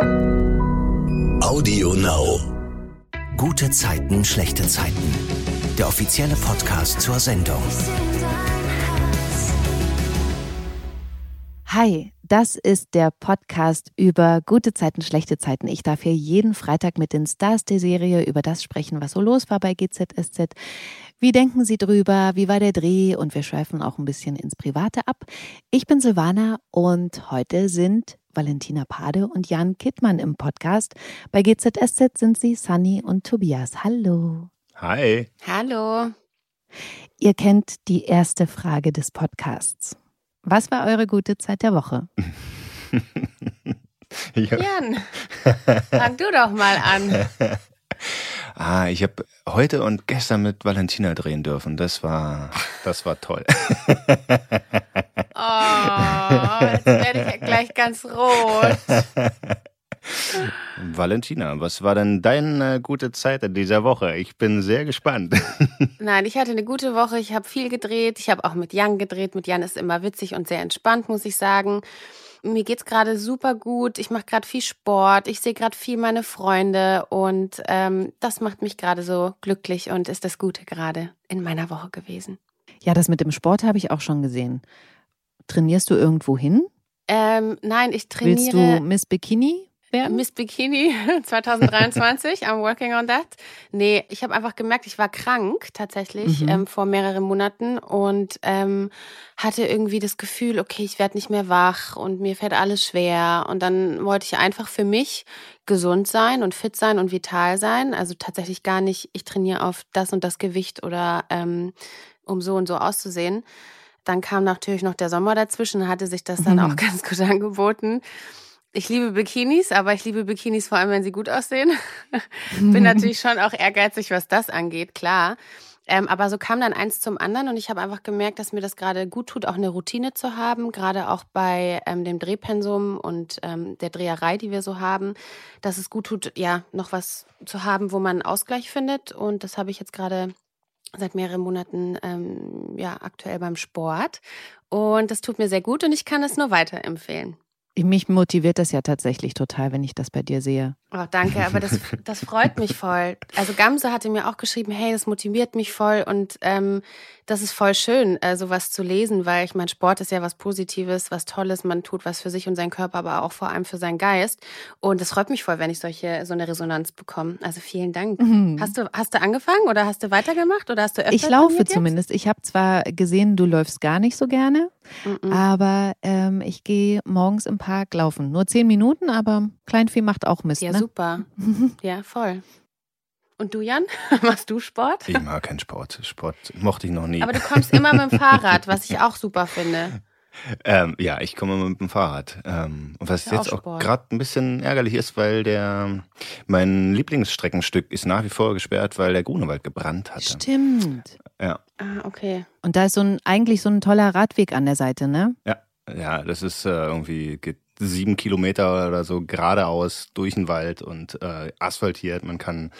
Audio Now. Gute Zeiten, schlechte Zeiten. Der offizielle Podcast zur Sendung. Hi, das ist der Podcast über gute Zeiten, schlechte Zeiten. Ich darf hier jeden Freitag mit den Stars der Serie über das sprechen, was so los war bei GZSZ. Wie denken Sie drüber? Wie war der Dreh? Und wir schweifen auch ein bisschen ins Private ab. Ich bin Silvana und heute sind Valentina Pade und Jan Kittmann im Podcast. Bei GZSZ sind sie Sunny und Tobias. Hallo. Hi. Hallo. Ihr kennt die erste Frage des Podcasts. Was war eure gute Zeit der Woche? Jan, fang du doch mal an. Ah, ich habe heute und gestern mit Valentina drehen dürfen. Das war, das war toll. Oh, jetzt werde ich ja gleich ganz rot. Valentina, was war denn deine gute Zeit in dieser Woche? Ich bin sehr gespannt. Nein, ich hatte eine gute Woche. Ich habe viel gedreht. Ich habe auch mit Jan gedreht. Mit Jan ist immer witzig und sehr entspannt, muss ich sagen. Mir geht's gerade super gut. Ich mache gerade viel Sport. Ich sehe gerade viel meine Freunde und ähm, das macht mich gerade so glücklich und ist das Gute gerade in meiner Woche gewesen. Ja, das mit dem Sport habe ich auch schon gesehen. Trainierst du irgendwo hin? Ähm, nein, ich trainiere. Willst du Miss Bikini werden? Miss Bikini 2023, I'm working on that. Nee, ich habe einfach gemerkt, ich war krank tatsächlich Mhm. ähm, vor mehreren Monaten und ähm, hatte irgendwie das Gefühl, okay, ich werde nicht mehr wach und mir fällt alles schwer. Und dann wollte ich einfach für mich gesund sein und fit sein und vital sein. Also tatsächlich gar nicht, ich trainiere auf das und das Gewicht oder ähm, um so und so auszusehen. Dann kam natürlich noch der Sommer dazwischen, hatte sich das dann Mhm. auch ganz gut angeboten. Ich liebe Bikinis, aber ich liebe Bikinis vor allem, wenn sie gut aussehen. Bin natürlich schon auch ehrgeizig, was das angeht, klar. Ähm, aber so kam dann eins zum anderen und ich habe einfach gemerkt, dass mir das gerade gut tut, auch eine Routine zu haben, gerade auch bei ähm, dem Drehpensum und ähm, der Dreherei, die wir so haben, dass es gut tut, ja, noch was zu haben, wo man einen Ausgleich findet. Und das habe ich jetzt gerade seit mehreren Monaten ähm, ja aktuell beim Sport. Und das tut mir sehr gut und ich kann es nur weiterempfehlen. Mich motiviert das ja tatsächlich total, wenn ich das bei dir sehe. Oh, danke, aber das, das freut mich voll. Also Gamse hatte mir auch geschrieben, hey, das motiviert mich voll und ähm, das ist voll schön, äh, sowas zu lesen, weil ich mein Sport ist ja was Positives, was Tolles, man tut was für sich und seinen Körper, aber auch vor allem für seinen Geist. Und es freut mich voll, wenn ich solche so eine Resonanz bekomme. Also vielen Dank. Hast du hast du angefangen oder hast du weitergemacht oder hast du öfter Ich laufe zumindest. Ich habe zwar gesehen, du läufst gar nicht so gerne, Mhm. aber ähm, ich gehe morgens im Park laufen. Nur zehn Minuten, aber Kleinvieh macht auch Mist. Ja, ne? super. Ja, voll. Und du, Jan? Machst du Sport? Ich mag keinen Sport. Sport mochte ich noch nie. Aber du kommst immer mit dem Fahrrad, was ich auch super finde. Ähm, ja, ich komme mit dem Fahrrad. Ähm, und was ja jetzt auch auch gerade ein bisschen ärgerlich ist, weil der mein Lieblingsstreckenstück ist nach wie vor gesperrt, weil der Grunewald gebrannt hatte. Stimmt. Ja, Ah, okay. Und da ist so ein eigentlich so ein toller Radweg an der Seite, ne? ja, ja. Das ist äh, irgendwie geht sieben Kilometer oder so geradeaus durch den Wald und äh, asphaltiert. Man kann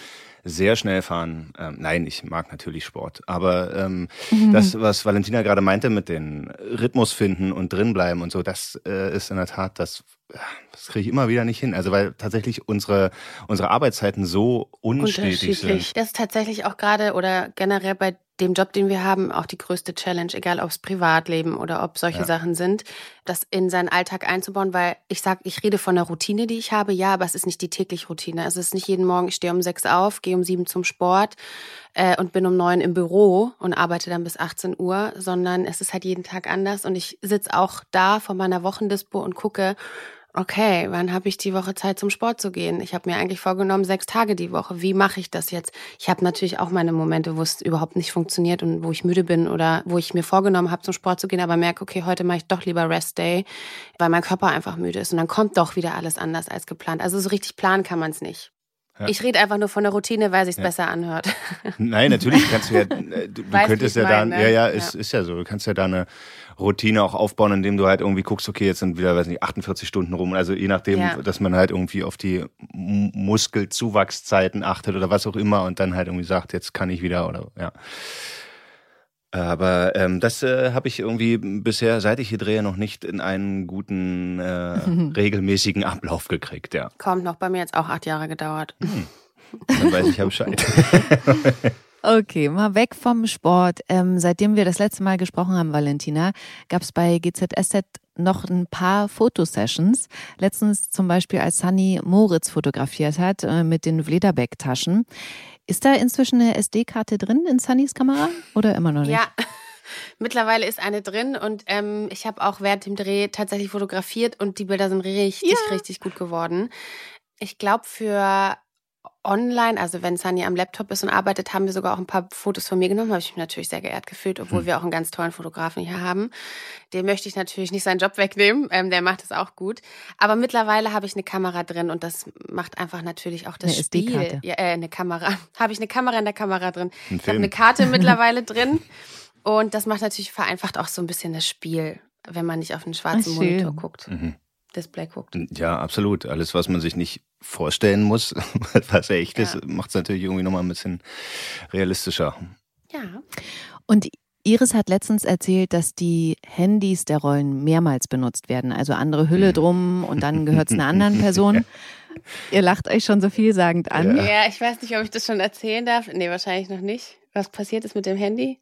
sehr schnell fahren. Ähm, nein, ich mag natürlich Sport. Aber ähm, das, was Valentina gerade meinte mit den Rhythmus finden und drinbleiben und so, das äh, ist in der Tat, das, das kriege ich immer wieder nicht hin. Also weil tatsächlich unsere, unsere Arbeitszeiten so unstetig sind. Das ist tatsächlich auch gerade oder generell bei dem Job, den wir haben, auch die größte Challenge, egal ob es Privatleben oder ob solche Ja. Sachen sind, das in seinen Alltag einzubauen, weil ich sag, ich rede von der Routine, die ich habe, ja, aber es ist nicht die tägliche Routine. Es ist nicht jeden Morgen, ich stehe um sechs auf, gehe um sieben zum Sport äh, und bin um neun im Büro und arbeite dann bis 18 Uhr, sondern es ist halt jeden Tag anders und ich sitz auch da vor meiner Wochendispo und gucke, okay, wann habe ich die Woche Zeit zum Sport zu gehen? Ich habe mir eigentlich vorgenommen, sechs Tage die Woche. Wie mache ich das jetzt? Ich habe natürlich auch meine Momente, wo es überhaupt nicht funktioniert und wo ich müde bin oder wo ich mir vorgenommen habe, zum Sport zu gehen, aber merke, okay, heute mache ich doch lieber Rest Day, weil mein Körper einfach müde ist und dann kommt doch wieder alles anders als geplant. Also so richtig planen kann man es nicht. Ja. Ich rede einfach nur von der Routine, weil sich's Ja. besser anhört. Nein, natürlich kannst du ja, äh, du, Weißt, könntest ja ich da, meine, ja, ne? ja, ist, Ja. ist ja so. Du kannst ja da eine Routine auch aufbauen, indem du halt irgendwie guckst, okay, jetzt sind wieder, weiß nicht, 48 Stunden rum. Also je nachdem, Ja. dass man halt irgendwie auf die Muskelzuwachszeiten achtet oder was auch immer und dann halt irgendwie sagt, jetzt kann ich wieder oder ja. Aber ähm, das äh, habe ich irgendwie bisher, seit ich hier drehe, noch nicht in einen guten, äh, regelmäßigen Ablauf gekriegt, ja. Kommt noch, bei mir jetzt auch acht Jahre gedauert. Dann weiß ich ja Bescheid. Okay, mal weg vom Sport. Ähm, seitdem wir das letzte Mal gesprochen haben, Valentina, gab es bei GZSZ noch ein paar Fotosessions. Letztens zum Beispiel, als Sunny Moritz fotografiert hat äh, mit den Vlederbeck-Taschen. Ist da inzwischen eine SD-Karte drin in Sunnys Kamera oder immer noch nicht? Ja, mittlerweile ist eine drin und ähm, ich habe auch während dem Dreh tatsächlich fotografiert und die Bilder sind richtig, Ja. richtig gut geworden. Ich glaube, für online, also wenn Sunny am Laptop ist und arbeitet, haben wir sogar auch ein paar Fotos von mir genommen. Habe ich mich natürlich sehr geehrt gefühlt, obwohl wir auch einen ganz tollen Fotografen hier haben. Dem möchte ich natürlich nicht seinen Job wegnehmen. Ähm, der macht es auch gut. Aber mittlerweile habe ich eine Kamera drin und das macht einfach natürlich auch das Eine Spiel. Ja, äh, eine Kamera. Habe ich eine Kamera in der Kamera drin. Ein Ich habe eine Karte mittlerweile drin und das macht natürlich vereinfacht auch so ein bisschen das Spiel, wenn man nicht auf einen schwarzen Ach. Monitor guckt, Mhm. Display guckt. Ja, absolut. Alles, was man sich nicht vorstellen muss, was echt ist, Ja. macht es natürlich irgendwie nochmal ein bisschen realistischer. Ja. Und Iris hat letztens erzählt, dass die Handys der Rollen mehrmals benutzt werden. Also andere Hülle drum und dann gehört es einer anderen Person. Ihr lacht euch schon so vielsagend an. Ja. ja, ich weiß nicht, ob ich das schon erzählen darf. Nee, wahrscheinlich noch nicht. Was passiert ist mit dem Handy?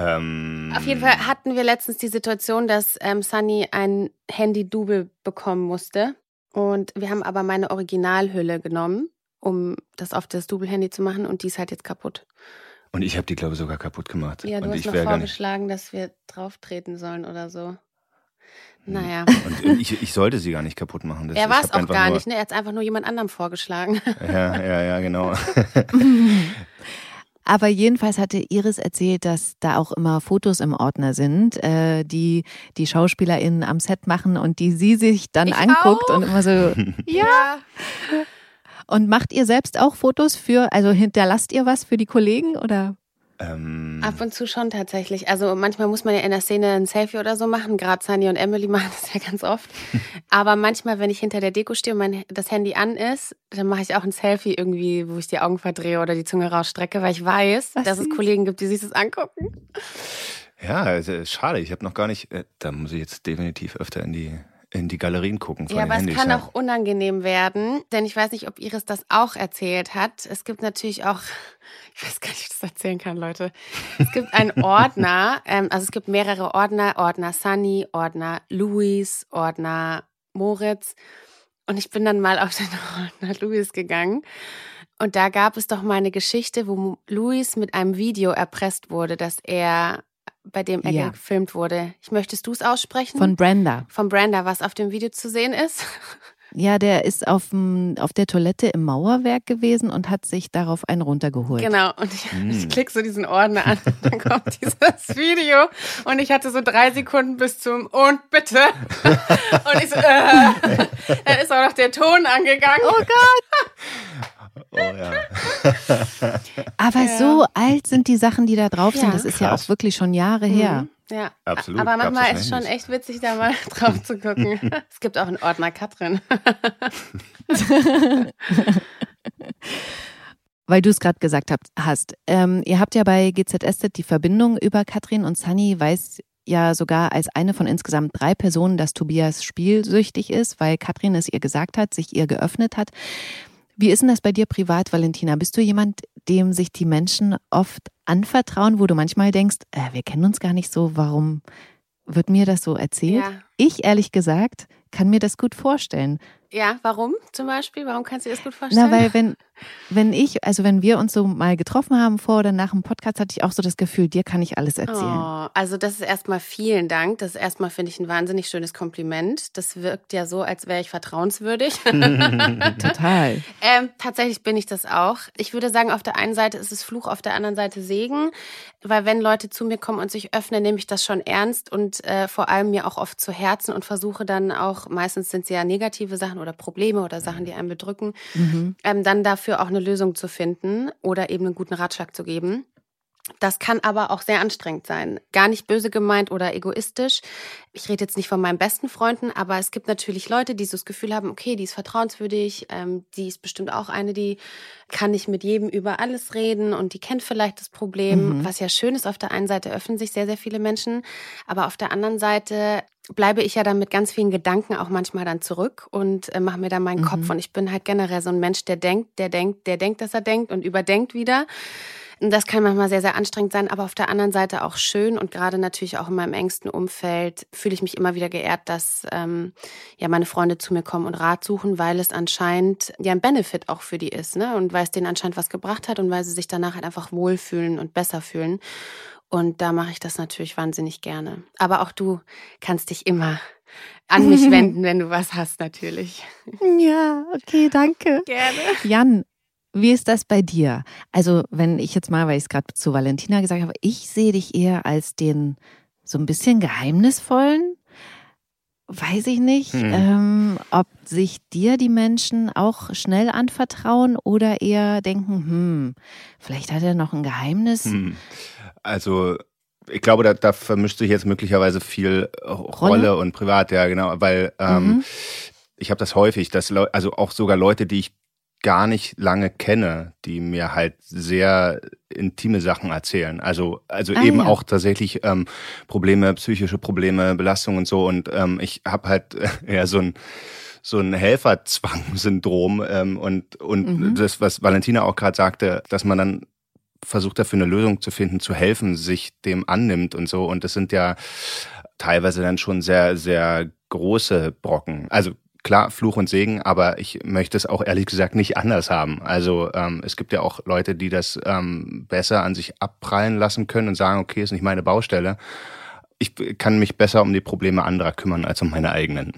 Ähm, Auf jeden Fall hatten wir letztens die Situation, dass ähm, Sunny ein Handy-Double bekommen musste. Und wir haben aber meine Originalhülle genommen, um das auf das Double-Handy zu machen. Und die ist halt jetzt kaputt. Und ich habe die, glaube ich, sogar kaputt gemacht. Ja, du und hast ich noch nicht. vorgeschlagen, dass wir drauf treten sollen oder so. Naja. Und ich, ich sollte sie gar nicht kaputt machen. Das, er war es auch gar nur, nicht, ne? Er hat es einfach nur jemand anderem vorgeschlagen. Ja, ja, ja, genau. Aber jedenfalls hatte Iris erzählt, dass da auch immer Fotos im Ordner sind, äh, die die SchauspielerInnen am Set machen und die sie sich dann Ich anguckt auch. und immer so. Ja. Und macht ihr selbst auch Fotos für, also hinterlasst ihr was für die Kollegen oder? Ähm, Ab und zu schon tatsächlich. Also manchmal muss man ja in der Szene ein Selfie oder so machen. Gerade Sunny und Emily machen das ja ganz oft. Aber manchmal, wenn ich hinter der Deko stehe und mein, das Handy an ist, dann mache ich auch ein Selfie irgendwie, wo ich die Augen verdrehe oder die Zunge rausstrecke, weil ich weiß, Was dass es. Kollegen gibt, die sich das angucken. ja, also, schade. Ich habe noch gar nicht. Äh, da muss ich jetzt definitiv öfter in die in die Galerien gucken von Ja, aber es Handys. kann ja. auch unangenehm werden, denn ich weiß nicht, ob Iris das auch erzählt hat. Es gibt natürlich auch, ich weiß gar nicht, ob ich das erzählen kann, Leute. Es gibt einen Ordner, ähm, also es gibt mehrere Ordner, Ordner Sunny, Ordner Louis, Ordner Moritz. Und ich bin dann mal auf den Ordner Louis gegangen. Und da gab es doch mal eine Geschichte, wo Louis mit einem Video erpresst wurde, dass er, bei dem er Ja. gefilmt wurde. Ich möchtest du es aussprechen? Von Brenda. von Brenda, was auf dem Video zu sehen ist. Ja, der ist auf, dem, auf der Toilette im Mauerwerk gewesen und hat sich darauf einen runtergeholt. Genau, und ich, Hm. ich klicke so diesen Ordner an und dann kommt dieses Video und ich hatte so drei Sekunden bis zum und bitte. Und ich so, äh, dann ist auch noch der Ton angegangen. Oh Gott! Oh ja. Aber Ja. so alt sind die Sachen, die da drauf sind. Ja. Das ist ja Krass. auch wirklich schon Jahre her. Ja, Absolut, Aber manchmal ist wahrscheinlich schon echt witzig, da mal drauf zu gucken. Es gibt auch einen Ordner Katrin. Weil du es gerade gesagt habt, hast. Ähm, ihr habt ja bei GZSZ die Verbindung über Katrin und Sunny weiß ja sogar als eine von insgesamt drei Personen, dass Tobias spielsüchtig ist, weil Katrin es ihr gesagt hat, sich ihr geöffnet hat. Wie ist denn das bei dir privat, Valentina? Bist du jemand, dem sich die Menschen oft anvertrauen, wo du manchmal denkst, äh, wir kennen uns gar nicht so, warum wird mir das so erzählt? Ja. Ich ehrlich gesagt kann mir das gut vorstellen. Ja, warum zum Beispiel? Warum kannst du dir das gut vorstellen? Na, weil wenn, wenn ich, also wenn wir uns so mal getroffen haben vor oder nach dem Podcast, hatte ich auch so das Gefühl, dir kann ich alles erzählen. Oh, also das ist erstmal vielen Dank. Das ist erstmal, finde ich, ein wahnsinnig schönes Kompliment. Das wirkt ja so, als wäre ich vertrauenswürdig. Total. ähm, tatsächlich bin ich das auch. Ich würde sagen, auf der einen Seite ist es Fluch, auf der anderen Seite Segen. Weil wenn Leute zu mir kommen und sich öffnen, nehme ich das schon ernst und äh, vor allem mir auch oft zu Herzen und versuche dann auch, meistens sind es ja negative Sachen oder Probleme oder Sachen, die einen bedrücken, Mhm. ähm, dann dafür auch eine Lösung zu finden oder eben einen guten Ratschlag zu geben. Das kann aber auch sehr anstrengend sein. Gar nicht böse gemeint oder egoistisch. Ich rede jetzt nicht von meinen besten Freunden, aber es gibt natürlich Leute, die so das Gefühl haben, okay, die ist vertrauenswürdig, ähm, die ist bestimmt auch eine, die kann nicht mit jedem über alles reden und die kennt vielleicht das Problem. Mhm. Was ja schön ist, auf der einen Seite öffnen sich sehr, sehr viele Menschen, aber auf der anderen Seite bleibe ich ja dann mit ganz vielen Gedanken auch manchmal dann zurück und äh, mache mir dann meinen mhm. Kopf. Und ich bin halt generell so ein Mensch, der denkt, der denkt, der denkt, dass er denkt und überdenkt wieder. Das kann manchmal sehr, sehr anstrengend sein, aber auf der anderen Seite auch schön und gerade natürlich auch in meinem engsten Umfeld fühle ich mich immer wieder geehrt, dass ähm, ja meine Freunde zu mir kommen und Rat suchen, weil es anscheinend ja ein Benefit auch für die ist, ne? Und weil es denen anscheinend was gebracht hat und weil sie sich danach halt einfach wohlfühlen und besser fühlen. Und da mache ich das natürlich wahnsinnig gerne. Aber auch du kannst dich immer an mich wenden, wenn du was hast, natürlich. Ja, okay, danke. Gerne. Jan, wie ist das bei dir? Also, wenn ich jetzt mal, weil ich es gerade zu Valentina gesagt habe, ich sehe dich eher als den so ein bisschen geheimnisvollen. Weiß ich nicht, hm. ähm, ob sich dir die Menschen auch schnell anvertrauen oder eher denken, hm, vielleicht hat er noch ein Geheimnis. Hm. Also ich glaube, da, da vermischt sich jetzt möglicherweise viel Rolle, Rolle und Privat, ja genau, weil ähm, mhm. ich habe das häufig, dass Leute, also auch sogar Leute, die ich gar nicht lange kenne, die mir halt sehr intime Sachen erzählen. Also, also ah, eben ja. auch tatsächlich ähm, Probleme, psychische Probleme, Belastungen und so. Und ähm, ich habe halt eher so ein so ein Helferzwang-Syndrom ähm, und und mhm. das, was Valentina auch gerade sagte, dass man dann versucht dafür eine Lösung zu finden, zu helfen, sich dem annimmt und so. Und das sind ja teilweise dann schon sehr, sehr große Brocken. Also klar, Fluch und Segen, aber ich möchte es auch ehrlich gesagt nicht anders haben. Also ähm, es gibt ja auch Leute, die das ähm, besser an sich abprallen lassen können und sagen, okay, ist nicht meine Baustelle. Ich kann mich besser um die Probleme anderer kümmern als um meine eigenen.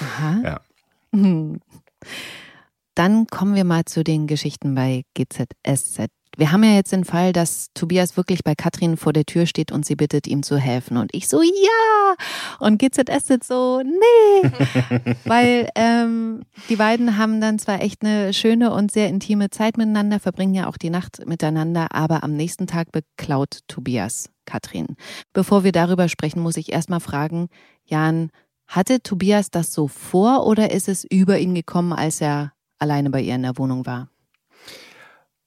Aha. Ja. Hm. Dann kommen wir mal zu den Geschichten bei GZSZ. Wir haben ja jetzt den Fall, dass Tobias wirklich bei Katrin vor der Tür steht und sie bittet, ihm zu helfen. Und ich so, ja! Und GZS sitzt so, nee! Weil ähm, die beiden haben dann zwar echt eine schöne und sehr intime Zeit miteinander, verbringen ja auch die Nacht miteinander, aber am nächsten Tag beklaut Tobias Katrin. Bevor wir darüber sprechen, muss ich erstmal fragen, Jan, hatte Tobias das so vor oder ist es über ihn gekommen, als er alleine bei ihr in der Wohnung war?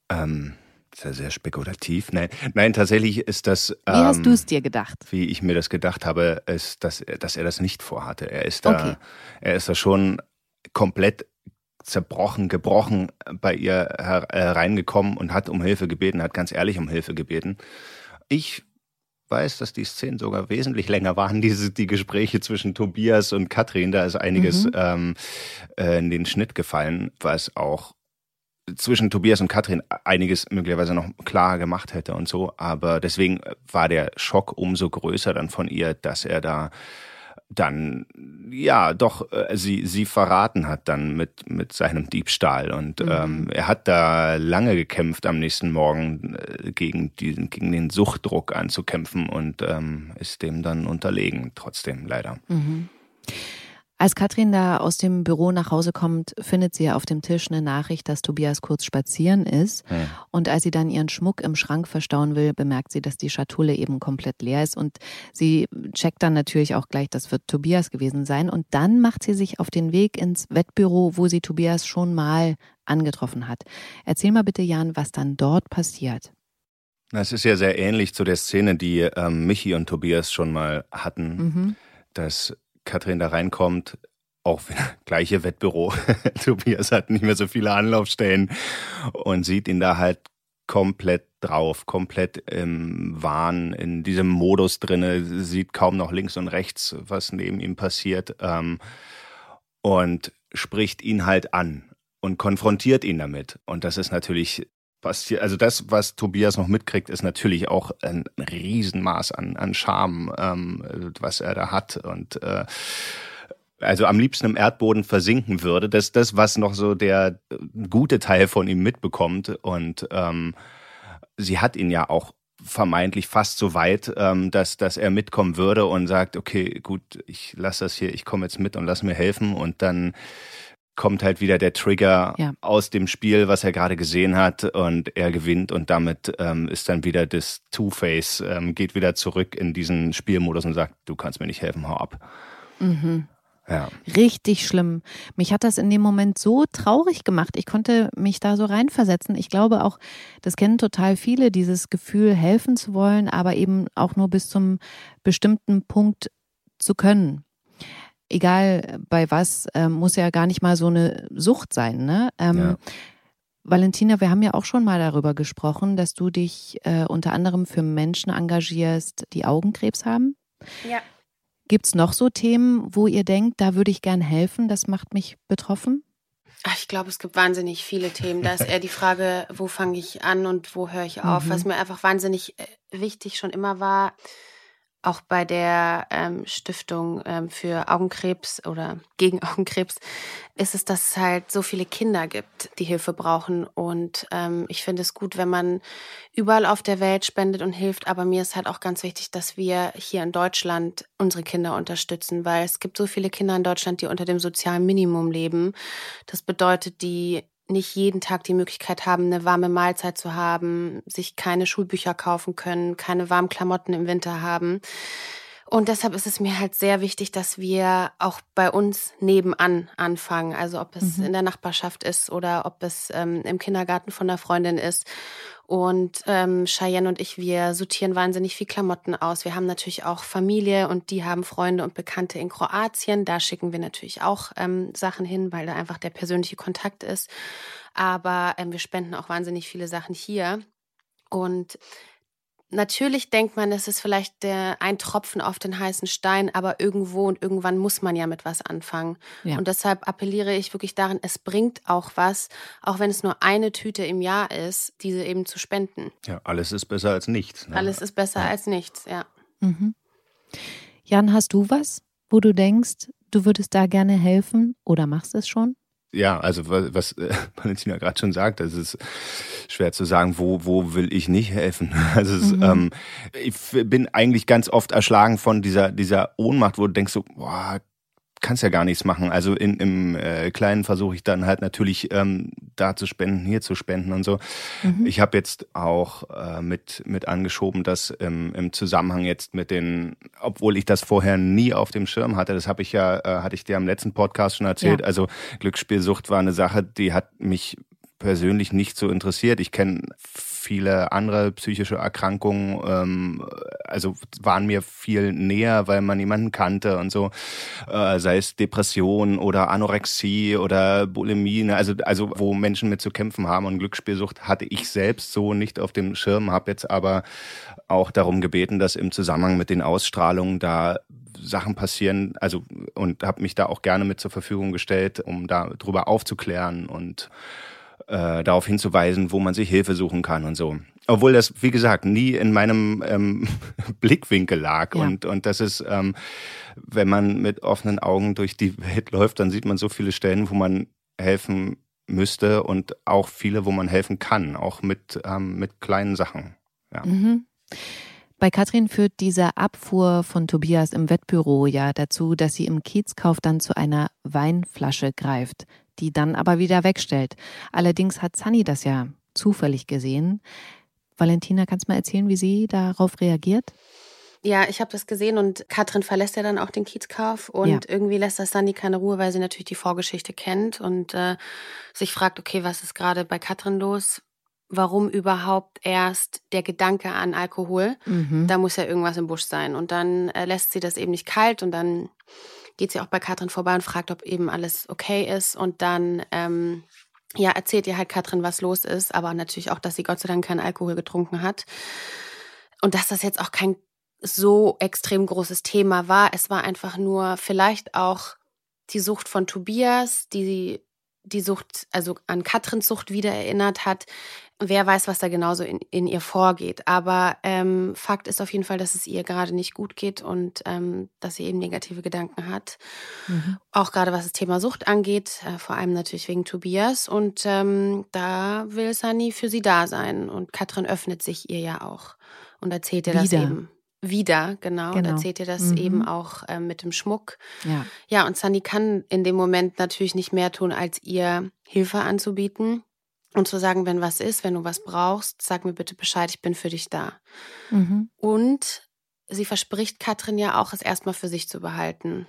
Ähm sehr, sehr spekulativ. Nein, nein, tatsächlich ist das. Wie ähm, hast du es dir gedacht? Wie ich mir das gedacht habe, ist, dass, dass er das nicht vorhatte. Er ist da, okay. er ist da schon komplett zerbrochen, gebrochen bei ihr hereingekommen und hat um Hilfe gebeten, hat ganz ehrlich um Hilfe gebeten. Ich weiß, dass die Szenen sogar wesentlich länger waren, diese, die Gespräche zwischen Tobias und Katrin. Da ist einiges mhm. ähm, äh, in den Schnitt gefallen, was auch zwischen Tobias und Katrin einiges möglicherweise noch klarer gemacht hätte und so. Aber deswegen war der Schock umso größer dann von ihr, dass er da dann ja doch äh, sie sie verraten hat dann mit mit seinem Diebstahl und mhm. ähm, er hat da lange gekämpft am nächsten Morgen äh, gegen diesen gegen den Suchtdruck anzukämpfen und ähm, ist dem dann unterlegen trotzdem leider. Mhm. Als Katrin da aus dem Büro nach Hause kommt, findet sie auf dem Tisch eine Nachricht, dass Tobias kurz spazieren ist. Ja. Und als sie dann ihren Schmuck im Schrank verstauen will, bemerkt sie, dass die Schatulle eben komplett leer ist. Und sie checkt dann natürlich auch gleich, das wird Tobias gewesen sein. Und dann macht sie sich auf den Weg ins Wettbüro, wo sie Tobias schon mal angetroffen hat. Erzähl mal bitte, Jan, was dann dort passiert. Es ist ja sehr ähnlich zu der Szene, die ähm, Michi und Tobias schon mal hatten. Mhm. Dass Katrin da reinkommt, auch gleiche Wettbüro. Tobias hat nicht mehr so viele Anlaufstellen und sieht ihn da halt komplett drauf, komplett im Wahn, in diesem Modus drinne, sieht kaum noch links und rechts, was neben ihm passiert ähm, und spricht ihn halt an und konfrontiert ihn damit. Und das ist natürlich passiert. Also das, was Tobias noch mitkriegt, ist natürlich auch ein Riesenmaß an, an Charme, ähm, was er da hat. Und äh, also am liebsten im Erdboden versinken würde. Das ist das, was noch so der gute Teil von ihm mitbekommt. Und ähm, sie hat ihn ja auch vermeintlich fast so weit, ähm, dass, dass er mitkommen würde und sagt, okay, gut, ich lasse das hier, ich komme jetzt mit und lass mir helfen. Und dann kommt halt wieder der Trigger Ja. aus dem Spiel, was er gerade gesehen hat und er gewinnt und damit ähm, ist dann wieder das Two-Face, ähm, geht wieder zurück in diesen Spielmodus und sagt, du kannst mir nicht helfen, hau ab. Mhm. Ja. Richtig schlimm. Mich hat das in dem Moment so traurig gemacht. Ich konnte mich da so reinversetzen. Ich glaube auch, das kennen total viele, dieses Gefühl, helfen zu wollen, aber eben auch nur bis zum bestimmten Punkt zu können. Egal bei was, ähm, muss ja gar nicht mal so eine Sucht sein. Ne? Ähm, Ja. Valentina, wir haben ja auch schon mal darüber gesprochen, dass du dich äh, unter anderem für Menschen engagierst, die Augenkrebs haben. Ja. Gibt es noch so Themen, wo ihr denkt, da würde ich gern helfen, das macht mich betroffen? Ach, Ich glaube, es gibt wahnsinnig viele Themen. Da ist eher die Frage, wo fange ich an und wo höre ich auf. Mhm. Was mir einfach wahnsinnig äh, wichtig schon immer war, auch bei der ähm, Stiftung ähm, für Augenkrebs oder gegen Augenkrebs, ist es, dass es halt so viele Kinder gibt, die Hilfe brauchen. Und ähm, ich finde es gut, wenn man überall auf der Welt spendet und hilft. Aber mir ist halt auch ganz wichtig, dass wir hier in Deutschland unsere Kinder unterstützen, weil es gibt so viele Kinder in Deutschland, die unter dem sozialen Minimum leben. Das bedeutet, die nicht jeden Tag die Möglichkeit haben, eine warme Mahlzeit zu haben, sich keine Schulbücher kaufen können, keine warmen Klamotten im Winter haben. Und deshalb ist es mir halt sehr wichtig, dass wir auch bei uns nebenan anfangen. Also ob es Mhm. in der Nachbarschaft ist oder ob es ähm, im Kindergarten von einer Freundin ist. Und ähm, Cheyenne und ich, wir sortieren wahnsinnig viel Klamotten aus. Wir haben natürlich auch Familie und die haben Freunde und Bekannte in Kroatien. Da schicken wir natürlich auch ähm, Sachen hin, weil da einfach der persönliche Kontakt ist. Aber ähm, wir spenden auch wahnsinnig viele Sachen hier. Und natürlich denkt man, es ist vielleicht der, ein Tropfen auf den heißen Stein, aber irgendwo und irgendwann muss man ja mit was anfangen. Ja. Und deshalb appelliere ich wirklich darin, es bringt auch was, auch wenn es nur eine Tüte im Jahr ist, diese eben zu spenden. ja, alles ist besser als nichts. Ne? Alles ist besser als nichts, ja. Mhm. Jan, hast du was, wo du denkst, du würdest da gerne helfen oder machst es schon? Ja, also wa- was äh, Valentina gerade schon sagt, es ist schwer zu sagen, wo, wo will ich nicht helfen. Also es, Mhm. ähm, ich bin eigentlich ganz oft erschlagen von dieser, dieser Ohnmacht, wo du denkst so, boah, kannst ja gar nichts machen. Also in, im äh, Kleinen versuche ich dann halt natürlich ähm, da zu spenden, hier zu spenden und so. Mhm. Ich habe jetzt auch äh, mit, mit angeschoben, dass ähm, im Zusammenhang jetzt mit den, obwohl ich das vorher nie auf dem Schirm hatte, das habe ich ja, äh, hatte ich dir am letzten Podcast schon erzählt. Ja. Also Glücksspielsucht war eine Sache, die hat mich persönlich nicht so interessiert. Ich kenne viele andere psychische Erkrankungen, ähm, also waren mir viel näher, weil man jemanden kannte und so, äh, sei es Depression oder Anorexie oder Bulimie, ne? also, also wo Menschen mit zu kämpfen haben und Glücksspielsucht hatte ich selbst so nicht auf dem Schirm, habe jetzt aber auch darum gebeten, dass im Zusammenhang mit den Ausstrahlungen da Sachen passieren, also und habe mich da auch gerne mit zur Verfügung gestellt, um da drüber aufzuklären und äh, darauf hinzuweisen, wo man sich Hilfe suchen kann und so. Obwohl das, wie gesagt, nie in meinem ähm, Blickwinkel lag. Ja. Und, und das ist, ähm, wenn man mit offenen Augen durch die Welt läuft, dann sieht man so viele Stellen, wo man helfen müsste und auch viele, wo man helfen kann, auch mit, ähm, mit kleinen Sachen. Ja. Mhm. Bei Katrin führt diese Abfuhr von Tobias im Wettbüro ja dazu, dass sie im Kiezkauf dann zu einer Weinflasche greift, die dann aber wieder wegstellt. Allerdings hat Sunny das ja zufällig gesehen. Valentina, kannst du mal erzählen, wie sie darauf reagiert? Ja, ich habe das gesehen und Katrin verlässt ja dann auch den Kiezkauf und Ja. irgendwie lässt das Sandy keine Ruhe, weil sie natürlich die Vorgeschichte kennt und äh, sich fragt, okay, was ist gerade bei Katrin los? Warum überhaupt erst der Gedanke an Alkohol? Mhm. Da muss ja irgendwas im Busch sein. Und dann äh, lässt sie das eben nicht kalt und dann geht sie auch bei Katrin vorbei und fragt, ob eben alles okay ist. Und dann ähm, ja, erzählt ihr halt Katrin, was los ist, aber natürlich auch, dass sie Gott sei Dank keinen Alkohol getrunken hat. Und dass das jetzt auch kein so extrem großes Thema war. Es war einfach nur vielleicht auch die Sucht von Tobias, die die Sucht, also an Katrins Sucht wieder erinnert hat. Wer weiß, was da genauso in, in ihr vorgeht. Aber ähm, Fakt ist auf jeden Fall, dass es ihr gerade nicht gut geht und ähm, dass sie eben negative Gedanken hat. Mhm. Auch gerade was das Thema Sucht angeht, äh, vor allem natürlich wegen Tobias. Und ähm, da will Sani für sie da sein. Und Katrin öffnet sich ihr ja auch und erzählt ihr das Wieder. eben. Wieder, genau. genau. Da erzählt ihr das mhm. eben auch äh, mit dem Schmuck. Ja. Ja, und Sunny kann in dem Moment natürlich nicht mehr tun, als ihr Hilfe anzubieten und zu sagen, wenn was ist, wenn du was brauchst, sag mir bitte Bescheid, ich bin für dich da. Mhm. Und sie verspricht Katrin ja auch, es erstmal für sich zu behalten.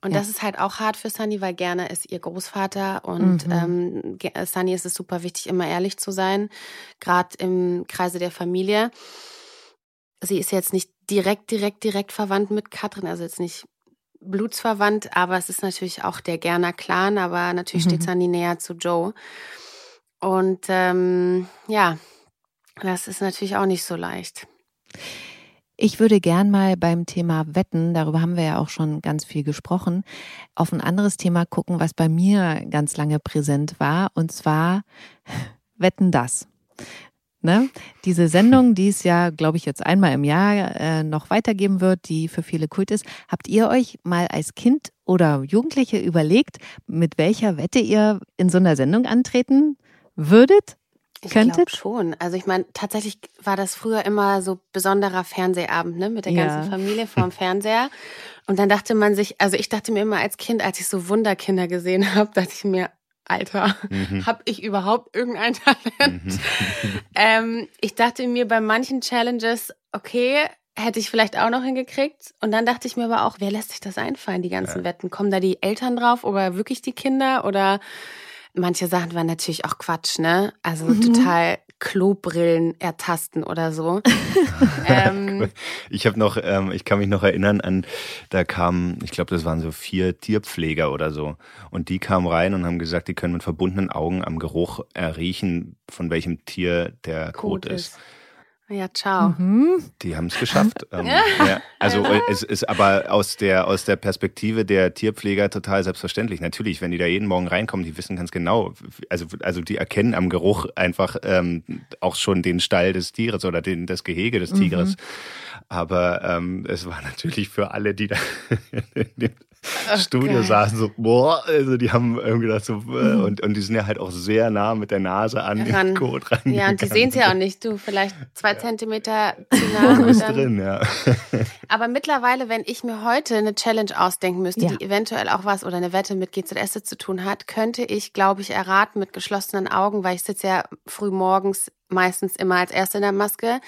Und ja. das ist halt auch hart für Sunny, weil gerne ist ihr Großvater und mhm. ähm, Sunny ist es super wichtig, immer ehrlich zu sein, gerade im Kreise der Familie. Sie ist jetzt nicht direkt, direkt, direkt verwandt mit Katrin, also jetzt nicht blutsverwandt, aber es ist natürlich auch der Gerner Clan, aber natürlich mhm. steht Sunny näher zu Joe. Und ähm, ja, das ist natürlich auch nicht so leicht. Ich würde gern mal beim Thema Wetten, darüber haben wir ja auch schon ganz viel gesprochen, auf ein anderes Thema gucken, was bei mir ganz lange präsent war, und zwar Wetten das. Ne? Diese Sendung, die es ja, glaube ich, jetzt einmal im Jahr äh, noch weitergeben wird, die für viele Kult ist. Habt ihr euch mal als Kind oder Jugendliche überlegt, mit welcher Wette ihr in so einer Sendung antreten würdet? Ich glaube schon. Also ich meine, tatsächlich war das früher immer so besonderer Fernsehabend, ne, mit der ganzen ja. Familie vorm Fernseher. Und dann dachte man sich, also ich dachte mir immer als Kind, als ich so Wunderkinder gesehen habe, dachte ich mir, Alter, mhm. habe ich überhaupt irgendein Talent? Mhm. ähm, ich dachte mir bei manchen Challenges, okay, hätte ich vielleicht auch noch hingekriegt. Und dann dachte ich mir aber auch, wer lässt sich das einfallen, die ganzen ja. Wetten? Kommen da die Eltern drauf oder wirklich die Kinder oder manche Sachen waren natürlich auch Quatsch, ne? Also mhm. total Klobrillen ertasten oder so. ähm, ich habe noch, ähm, ich kann mich noch erinnern an, da kamen, ich glaube, das waren so vier Tierpfleger oder so. Und die kamen rein und haben gesagt, die können mit verbundenen Augen am Geruch erriechen, von welchem Tier der Kot, Kot ist. ist. Ja, ciao. Mhm. Die haben es geschafft. ähm, ja, also es ist aber aus der, aus der Perspektive der Tierpfleger total selbstverständlich. Natürlich, wenn die da jeden Morgen reinkommen, die wissen ganz genau, also, also die erkennen am Geruch einfach ähm, auch schon den Stall des Tieres oder den, das Gehege des Tigers. Mhm. Aber ähm, es war natürlich für alle, die da Ach, Studio geil. saßen, so, boah, also die haben irgendwie das so, äh, mhm. und, und die sind ja halt auch sehr nah mit der Nase an Ran. den Code ran. Ja, und die sehen es ja auch nicht, du vielleicht zwei ja. Zentimeter zu nah. ist drin, ja. Aber mittlerweile, wenn ich mir heute eine Challenge ausdenken müsste, ja. die eventuell auch was oder eine Wette mit GZS zu tun hat, könnte ich, glaube ich, erraten mit geschlossenen Augen, weil ich sitze ja früh morgens meistens immer als Erste in der Maske,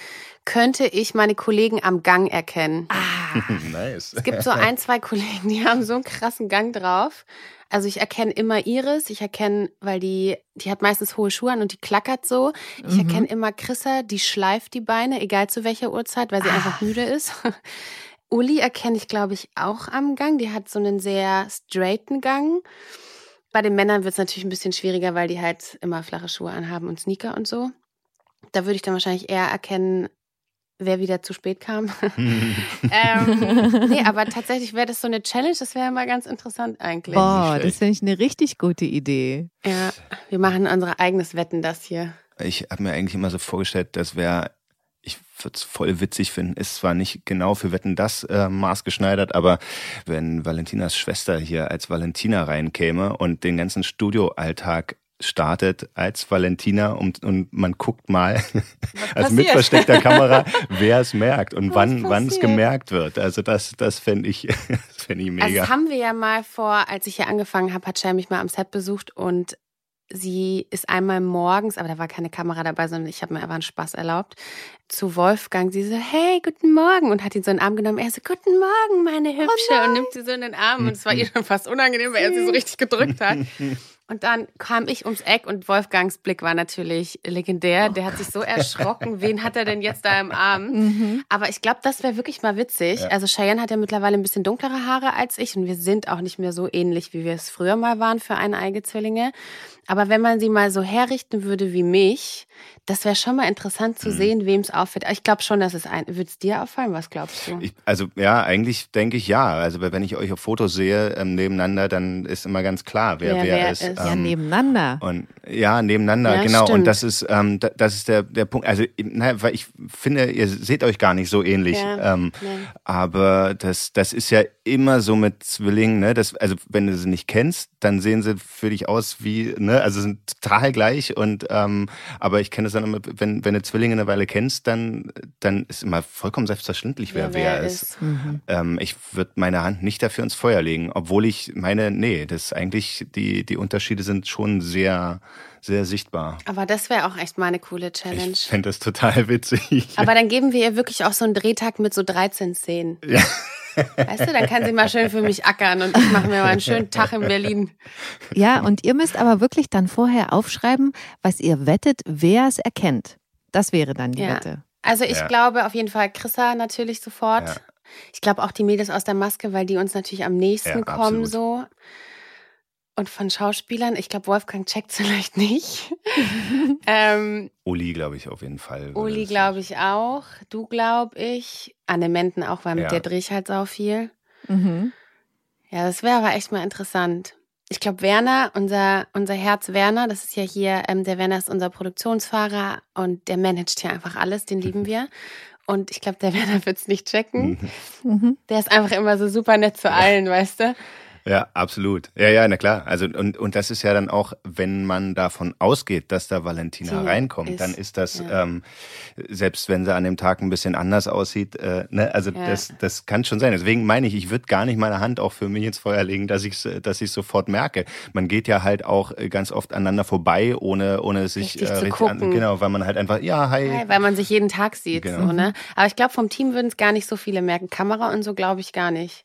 könnte ich meine Kollegen am Gang erkennen. Ah, nice. Es gibt so ein, zwei Kollegen, die haben so einen krassen Gang drauf. Also ich erkenne immer Iris, ich erkenne, weil die, die hat meistens hohe Schuhe an und die klackert so. Ich mhm. erkenne immer Chrissa, die schleift die Beine, egal zu welcher Uhrzeit, weil sie ah. einfach müde ist. Uli erkenne ich, glaube ich, auch am Gang. Die hat so einen sehr straighten Gang. Bei den Männern wird es natürlich ein bisschen schwieriger, weil die halt immer flache Schuhe anhaben und Sneaker und so. Da würde ich dann wahrscheinlich eher erkennen, wer wieder zu spät kam. ähm, nee, aber tatsächlich wäre das so eine Challenge, das wäre mal ganz interessant eigentlich. Boah, das finde ich eine richtig gute Idee. Ja, wir machen unser eigenes Wetten das hier. Ich habe mir eigentlich immer so vorgestellt, das wäre, ich würde es voll witzig finden, ist zwar nicht genau für Wetten das äh, maßgeschneidert, aber wenn Valentinas Schwester hier als Valentina reinkäme und den ganzen Studioalltag startet als Valentina und, und man guckt mal, also mit versteckter Kamera, wer es merkt und Was wann wann es gemerkt wird. Also das, das fände ich, fänd ich mega. Also das haben wir ja mal vor, als ich hier angefangen habe, hat Shell mich mal am Set besucht und sie ist einmal morgens, aber da war keine Kamera dabei, sondern ich habe mir einfach einen Spaß erlaubt, zu Wolfgang. Sie so, hey, guten Morgen und hat ihn so in den Arm genommen. Er so, guten Morgen, meine Hübsche oh und nimmt sie so in den Arm und es war ihr schon fast unangenehm, weil er sie so richtig gedrückt hat. Und dann kam ich ums Eck und Wolfgangs Blick war natürlich legendär. Der hat sich so erschrocken. Wen hat er denn jetzt da im Arm? Mhm. Aber ich glaube, das wäre wirklich mal witzig. Ja. Also Cheyenne hat ja mittlerweile ein bisschen dunklere Haare als ich und wir sind auch nicht mehr so ähnlich, wie wir es früher mal waren für eineige Zwillinge. Aber wenn man sie mal so herrichten würde wie mich, das wäre schon mal interessant zu mhm. sehen, wem es auffällt. Ich glaube schon, dass es ein. Würde es dir auffallen? Was glaubst du? Ich, also ja, eigentlich denke ich ja. Also wenn ich euch auf Fotos sehe ähm, nebeneinander, dann ist immer ganz klar, wer wer, wer ist. ist. Ja, nebeneinander. Und ja, nebeneinander, Ja, genau. stimmt. Und das ist, ähm, da- das ist der, der Punkt. Also, na, weil ich finde, ihr seht euch gar nicht so ähnlich. Ja, ähm, aber das, das ist ja immer so mit Zwillingen, ne? Das, also wenn du sie nicht kennst, dann sehen sie für dich aus wie, ne, also sind total gleich. Und ähm, aber ich kenne es dann immer, wenn, wenn du Zwillinge eine Weile kennst, dann, dann ist immer vollkommen selbstverständlich, wer Ja, wer, wer ist. ist. Ähm, ich würde meine Hand nicht dafür ins Feuer legen, obwohl ich meine, nee, das ist eigentlich, die, die Unterschiede sind schon sehr, sehr sichtbar. Aber das wäre auch echt mal eine coole Challenge. Ich fände das total witzig. Aber dann geben wir ihr wirklich auch so einen Drehtag mit so 13 Szenen. Weißt du, dann kann sie mal schön für mich ackern und ich mache mir mal einen schönen Tag in Berlin. Ja, und ihr müsst aber wirklich dann vorher aufschreiben, was ihr wettet, wer es erkennt. Das wäre dann die Ja. Wette. Also ich Ja. glaube auf jeden Fall Chrissa natürlich sofort. Ja. Ich glaube auch die Mädels aus der Maske, weil die uns natürlich am nächsten Ja, kommen absolut. so. Und von Schauspielern, ich glaube, Wolfgang checkt vielleicht nicht. ähm, Uli, glaube ich, auf jeden Fall. Uli glaube ich auch. Du glaube ich. Anne Menden auch, weil mit Ja. der drehe ich halt sau viel. Mhm. Ja, das wäre aber echt mal interessant. Ich glaube, Werner, unser, unser Herz Werner, das ist ja hier, ähm, der Werner ist unser Produktionsfahrer und der managt hier einfach alles, den lieben wir. Und ich glaube, der Werner wird es nicht checken. Mhm. Der ist einfach immer so super nett zu allen, weißt du? Ja, absolut. Ja, ja, na klar. Also und, und das ist ja dann auch, wenn man davon ausgeht, dass da Valentina Tina reinkommt, ist, dann ist das, ja. ähm, selbst wenn sie an dem Tag ein bisschen anders aussieht, äh, ne, also Ja. das, das kann schon sein. Deswegen meine ich, ich würde gar nicht meine Hand auch für mich ins Feuer legen, dass ich dass ich sofort merke. Man geht ja halt auch äh, ganz oft aneinander vorbei, ohne ohne sich Richtig zu an, genau, weil man halt einfach, ja, hi. Weil- Weil man sich jeden Tag sieht. Genau. So, ne? Aber ich glaube, vom Team würden es gar nicht so viele merken. Kamera und so glaube ich gar nicht.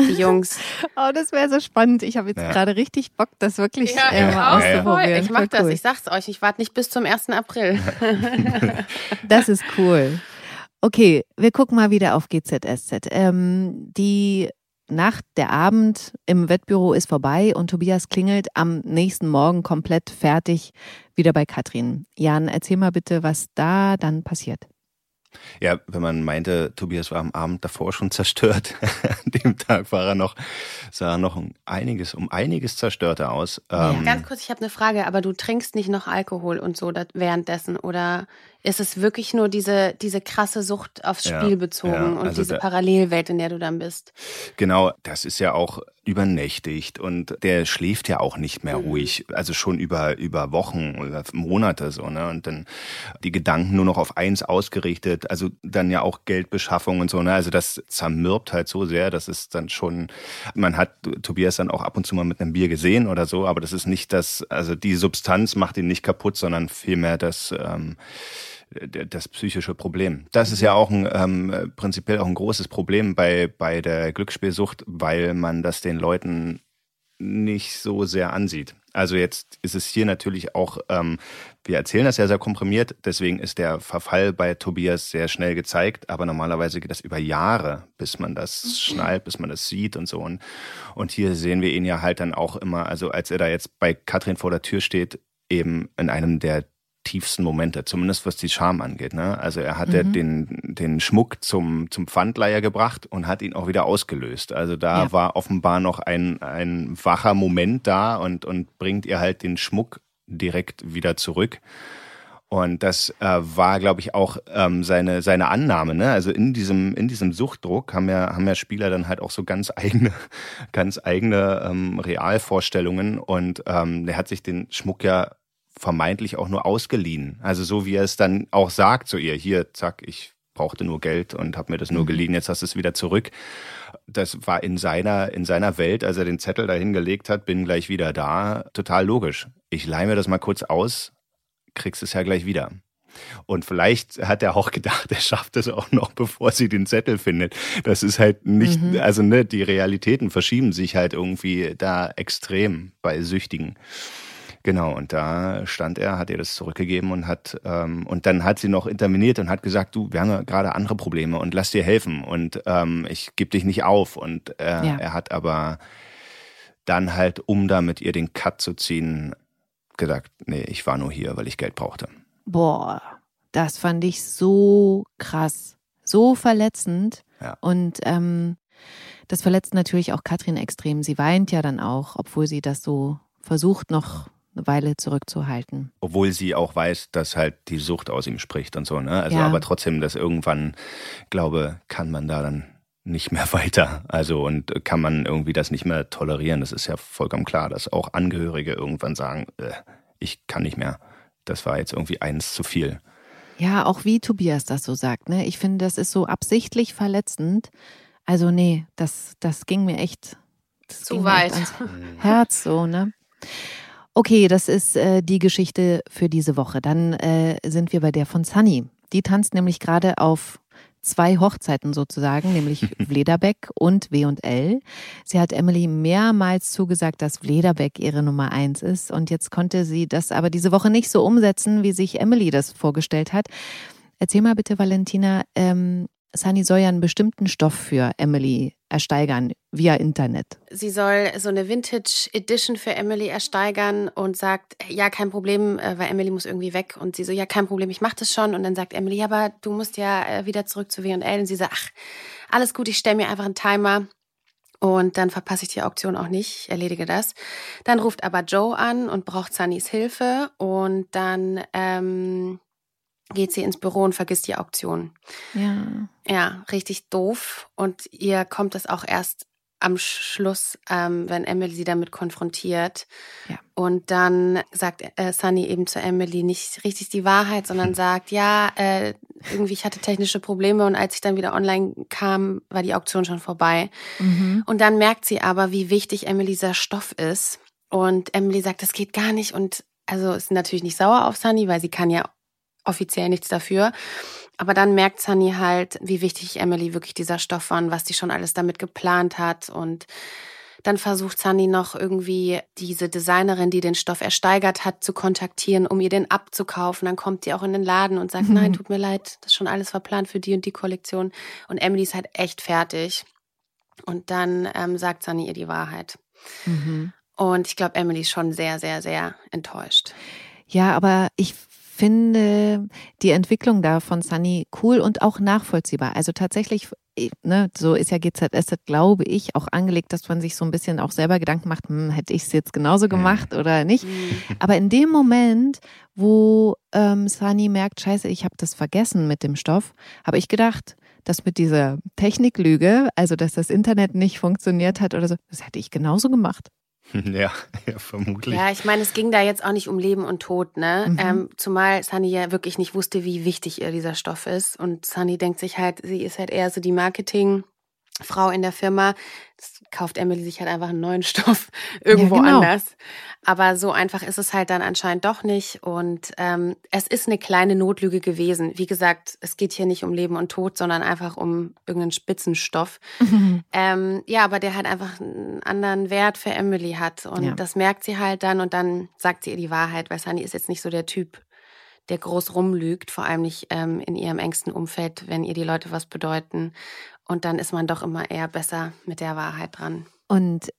Die Jungs. Oh, das wäre so spannend. Ich habe jetzt Ja. gerade richtig Bock, das wirklich Ja, äh, ich mal auch. ja, ja. auszuprobieren. Ich mach Voll das, cool. ich sag's euch, ich warte nicht bis zum 1. April. Das ist cool. Okay, wir gucken mal wieder auf GZSZ. Ähm, die Nacht, der Abend im Wettbüro ist vorbei und Tobias klingelt am nächsten Morgen komplett fertig wieder bei Katrin. Jan, erzähl mal bitte, was da dann passiert. Ja, wenn man meinte, Tobias war am Abend davor schon zerstört, an dem Tag war er noch, sah er noch um einiges, um einiges zerstörter aus. Ähm, Ganz kurz, ich habe eine Frage, aber du trinkst nicht noch Alkohol und so währenddessen oder ist es wirklich nur diese, diese krasse Sucht aufs Ja, Spiel bezogen ja, und also diese da- Parallelwelt, in der du dann bist? Genau, das ist ja auch übernächtigt und der schläft ja auch nicht mehr ruhig, also schon über über Wochen oder Monate so, ne? Und dann die Gedanken nur noch auf eins ausgerichtet, also dann ja auch Geldbeschaffung und so, ne? Also das zermürbt halt so sehr, das ist dann schon man hat Tobias dann auch ab und zu mal mit einem Bier gesehen oder so, aber das ist nicht das, also die Substanz macht ihn nicht kaputt, sondern vielmehr das ähm, das psychische Problem. Das ist ja auch ein ähm, prinzipiell auch ein großes Problem bei bei der Glücksspielsucht, weil man das den Leuten nicht so sehr ansieht. Also jetzt ist es hier natürlich auch, ähm, wir erzählen das ja sehr komprimiert, deswegen ist der Verfall bei Tobias sehr schnell gezeigt, aber normalerweise geht das über Jahre, bis man das schnallt, bis man das sieht und so. Und, und hier sehen wir ihn ja halt dann auch immer, also als er da jetzt bei Katrin vor der Tür steht, eben in einem der tiefsten Momente, zumindest was die Scham angeht. Ne? Also er hat ja den, den Schmuck zum, zum Pfandleiher gebracht und hat ihn auch wieder ausgelöst. Also da Ja. war offenbar noch ein, ein wacher Moment da und, und bringt ihr halt den Schmuck direkt wieder zurück. Und das äh, war, glaube ich, auch ähm, seine, seine Annahme. Ne? Also in diesem, in diesem Suchtdruck haben ja, haben ja Spieler dann halt auch so ganz eigene, ganz eigene ähm, Realvorstellungen. Und ähm, der hat sich den Schmuck ja vermeintlich auch nur ausgeliehen. Also so wie er es dann auch sagt zu ihr, hier, zack, ich brauchte nur Geld und habe mir das nur geliehen, jetzt hast du es wieder zurück. Das war in seiner, in seiner Welt, als er den Zettel dahin gelegt hat, bin gleich wieder da, total logisch. Ich leih mir das mal kurz aus, kriegst es ja gleich wieder. Und vielleicht hat er auch gedacht, er schafft es auch noch, bevor sie den Zettel findet. Das ist halt nicht, also ne, die Realitäten verschieben sich halt irgendwie da extrem bei Süchtigen. Genau, und da stand er, hat ihr das zurückgegeben und hat ähm, und dann hat sie noch interveniert und hat gesagt, du, wir haben ja gerade andere Probleme und lass dir helfen und ähm, ich gebe dich nicht auf. Und äh, Ja. er hat aber dann halt, um da mit ihr den Cut zu ziehen, gesagt, nee, ich war nur hier, weil ich Geld brauchte. Boah, das fand ich so krass, so verletzend. Ja. Und ähm, das verletzt natürlich auch Katrin extrem. Sie weint ja dann auch, obwohl sie das so versucht noch eine Weile zurückzuhalten. Obwohl sie auch weiß, dass halt die Sucht aus ihm spricht und so, ne? Also Ja. aber trotzdem, dass irgendwann, glaube, kann man da dann nicht mehr weiter. Also und kann man irgendwie das nicht mehr tolerieren. Das ist ja vollkommen klar, dass auch Angehörige irgendwann sagen, äh, ich kann nicht mehr. Das war jetzt irgendwie eins zu viel. Ja, auch wie Tobias das so sagt, ne? Ich finde, das ist so absichtlich verletzend. Also nee, das, das ging mir echt Zu echt weit. ans Herz so, ne? Okay, das ist äh, die Geschichte für diese Woche. Dann äh, sind wir bei der von Sunny. Die tanzt nämlich gerade auf zwei Hochzeiten sozusagen, nämlich Vlederbeck und W&L. Sie hat Emily mehrmals zugesagt, dass Vlederbeck ihre Nummer eins ist und jetzt konnte sie das aber diese Woche nicht so umsetzen, wie sich Emily das vorgestellt hat. Erzähl mal bitte, Valentina, ähm, Sunny soll ja einen bestimmten Stoff für Emily ersteigern via Internet. Sie soll so eine Vintage Edition für Emily ersteigern und sagt, ja, kein Problem, äh, weil Emily muss irgendwie weg. Und sie so, ja, kein Problem, ich mach das schon. Und dann sagt Emily, ja, aber du musst ja äh, wieder zurück zu W&L. Und sie sagt, ach, alles gut, ich stelle mir einfach einen Timer. Und dann verpasse ich die Auktion auch nicht, ich erledige das. Dann ruft aber Joe an und braucht Sunnys Hilfe. Und dann ähm, geht sie ins Büro und vergisst die Auktion. Ja. Ja, richtig doof. Und ihr kommt es auch erst am Schluss, ähm, wenn Emily sie damit konfrontiert. Ja. Und dann sagt äh, Sunny eben zu Emily nicht richtig die Wahrheit, sondern sagt, ja, äh, irgendwie ich hatte technische Probleme und als ich dann wieder online kam, war die Auktion schon vorbei. Mhm. Und dann merkt sie aber, wie wichtig Emily dieser Stoff ist. Und Emily sagt, das geht gar nicht. Und also ist natürlich nicht sauer auf Sunny, weil sie kann ja offiziell nichts dafür. Aber dann merkt Sunny halt, wie wichtig Emily wirklich dieser Stoff war und was die schon alles damit geplant hat. Und dann versucht Sunny noch irgendwie diese Designerin, die den Stoff ersteigert hat, zu kontaktieren, um ihr den abzukaufen. Dann kommt die auch in den Laden und sagt, Mhm. nein, tut mir leid, das ist schon alles verplant für die und die Kollektion. Und Emily ist halt echt fertig. Und dann ähm, sagt Sunny ihr die Wahrheit. Mhm. Und ich glaube, Emily ist schon sehr, sehr, sehr enttäuscht. Ja, aber ich finde die Entwicklung da von Sunny cool und auch nachvollziehbar. Also tatsächlich, eh, ne, so ist ja GZS, glaube ich, auch angelegt, dass man sich so ein bisschen auch selber Gedanken macht, hm, hätte ich es jetzt genauso gemacht oder nicht. Aber in dem Moment, wo ähm, Sunny merkt, scheiße, ich habe das vergessen mit dem Stoff, habe ich gedacht, dass mit dieser Techniklüge, also dass das Internet nicht funktioniert hat oder so, das hätte ich genauso gemacht. Ja, ja vermutlich. Ja, ich meine, es ging da jetzt auch nicht um Leben und Tod, ne? Mhm. Ähm, zumal Sunny ja wirklich nicht wusste, wie wichtig ihr dieser Stoff ist. Und Sunny denkt sich halt, sie ist halt eher so die Marketingfrau in der Firma. Kauft Emily sich halt einfach einen neuen Stoff irgendwo Ja, genau. anders. Aber so einfach ist es halt dann anscheinend doch nicht. Und ähm, es ist eine kleine Notlüge gewesen. Wie gesagt, es geht hier nicht um Leben und Tod, sondern einfach um irgendeinen Spitzenstoff. Ähm, ja, aber der halt einfach einen anderen Wert für Emily hat. Und Ja. das merkt sie halt dann und dann sagt sie ihr die Wahrheit, weil Sunny ist jetzt nicht so der Typ, der groß rumlügt, vor allem nicht ähm, in ihrem engsten Umfeld, wenn ihr die Leute was bedeuten. Und dann ist man doch immer eher besser mit der Wahrheit dran. Und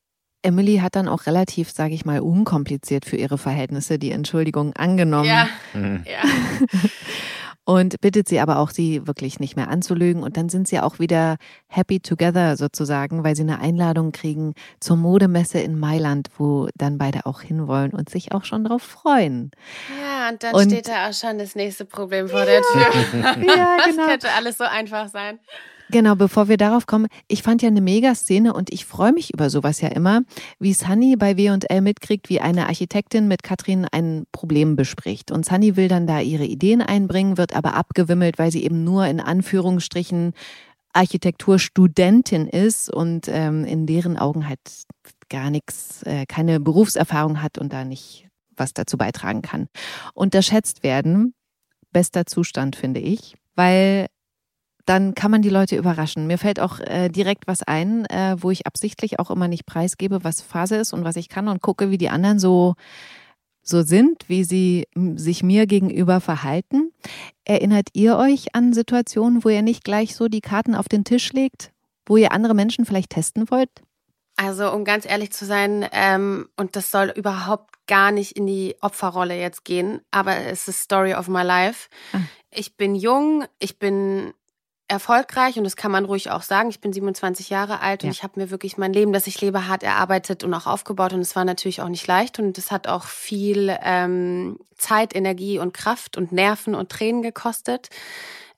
Emily hat dann auch relativ, sage ich mal, unkompliziert für ihre Verhältnisse die Entschuldigung angenommen Mhm. ja. und bittet sie aber auch, sie wirklich nicht mehr anzulügen. Und dann sind sie auch wieder happy together sozusagen, weil sie eine Einladung kriegen zur Modemesse in Mailand, wo dann beide auch hinwollen und sich auch schon drauf freuen. Ja, und dann Und- steht da auch schon das nächste Problem vor der Tür. Ja, Das genau. könnte alles so einfach sein. Genau, bevor wir darauf kommen, ich fand ja eine Mega-Szene und ich freue mich über sowas ja immer, wie Sunny bei W&L mitkriegt, wie eine Architektin mit Katrin ein Problem bespricht. Und Sunny will dann da ihre Ideen einbringen, wird aber abgewimmelt, weil sie eben nur in Anführungsstrichen Architekturstudentin ist und ähm, in deren Augen halt gar nichts, äh, keine Berufserfahrung hat und da nicht was dazu beitragen kann. Unterschätzt werden, bester Zustand, finde ich, weil dann kann man die Leute überraschen. Mir fällt auch äh, direkt was ein, äh, wo ich absichtlich auch immer nicht preisgebe, was Phase ist und was ich kann und gucke, wie die anderen so so sind, wie sie sich mir gegenüber verhalten. Erinnert ihr euch an Situationen, wo ihr nicht gleich so die Karten auf den Tisch legt, wo ihr andere Menschen vielleicht testen wollt? Also, um ganz ehrlich zu sein, ähm, und das soll überhaupt gar nicht in die Opferrolle jetzt gehen, aber es ist Story of my life. Ah. Ich bin jung, ich bin erfolgreich und das kann man ruhig auch sagen. Ich bin 27 Jahre alt und Ja. ich habe mir wirklich mein Leben, das ich lebe, hart erarbeitet und auch aufgebaut und es war natürlich auch nicht leicht und es hat auch viel ähm, Zeit, Energie und Kraft und Nerven und Tränen gekostet,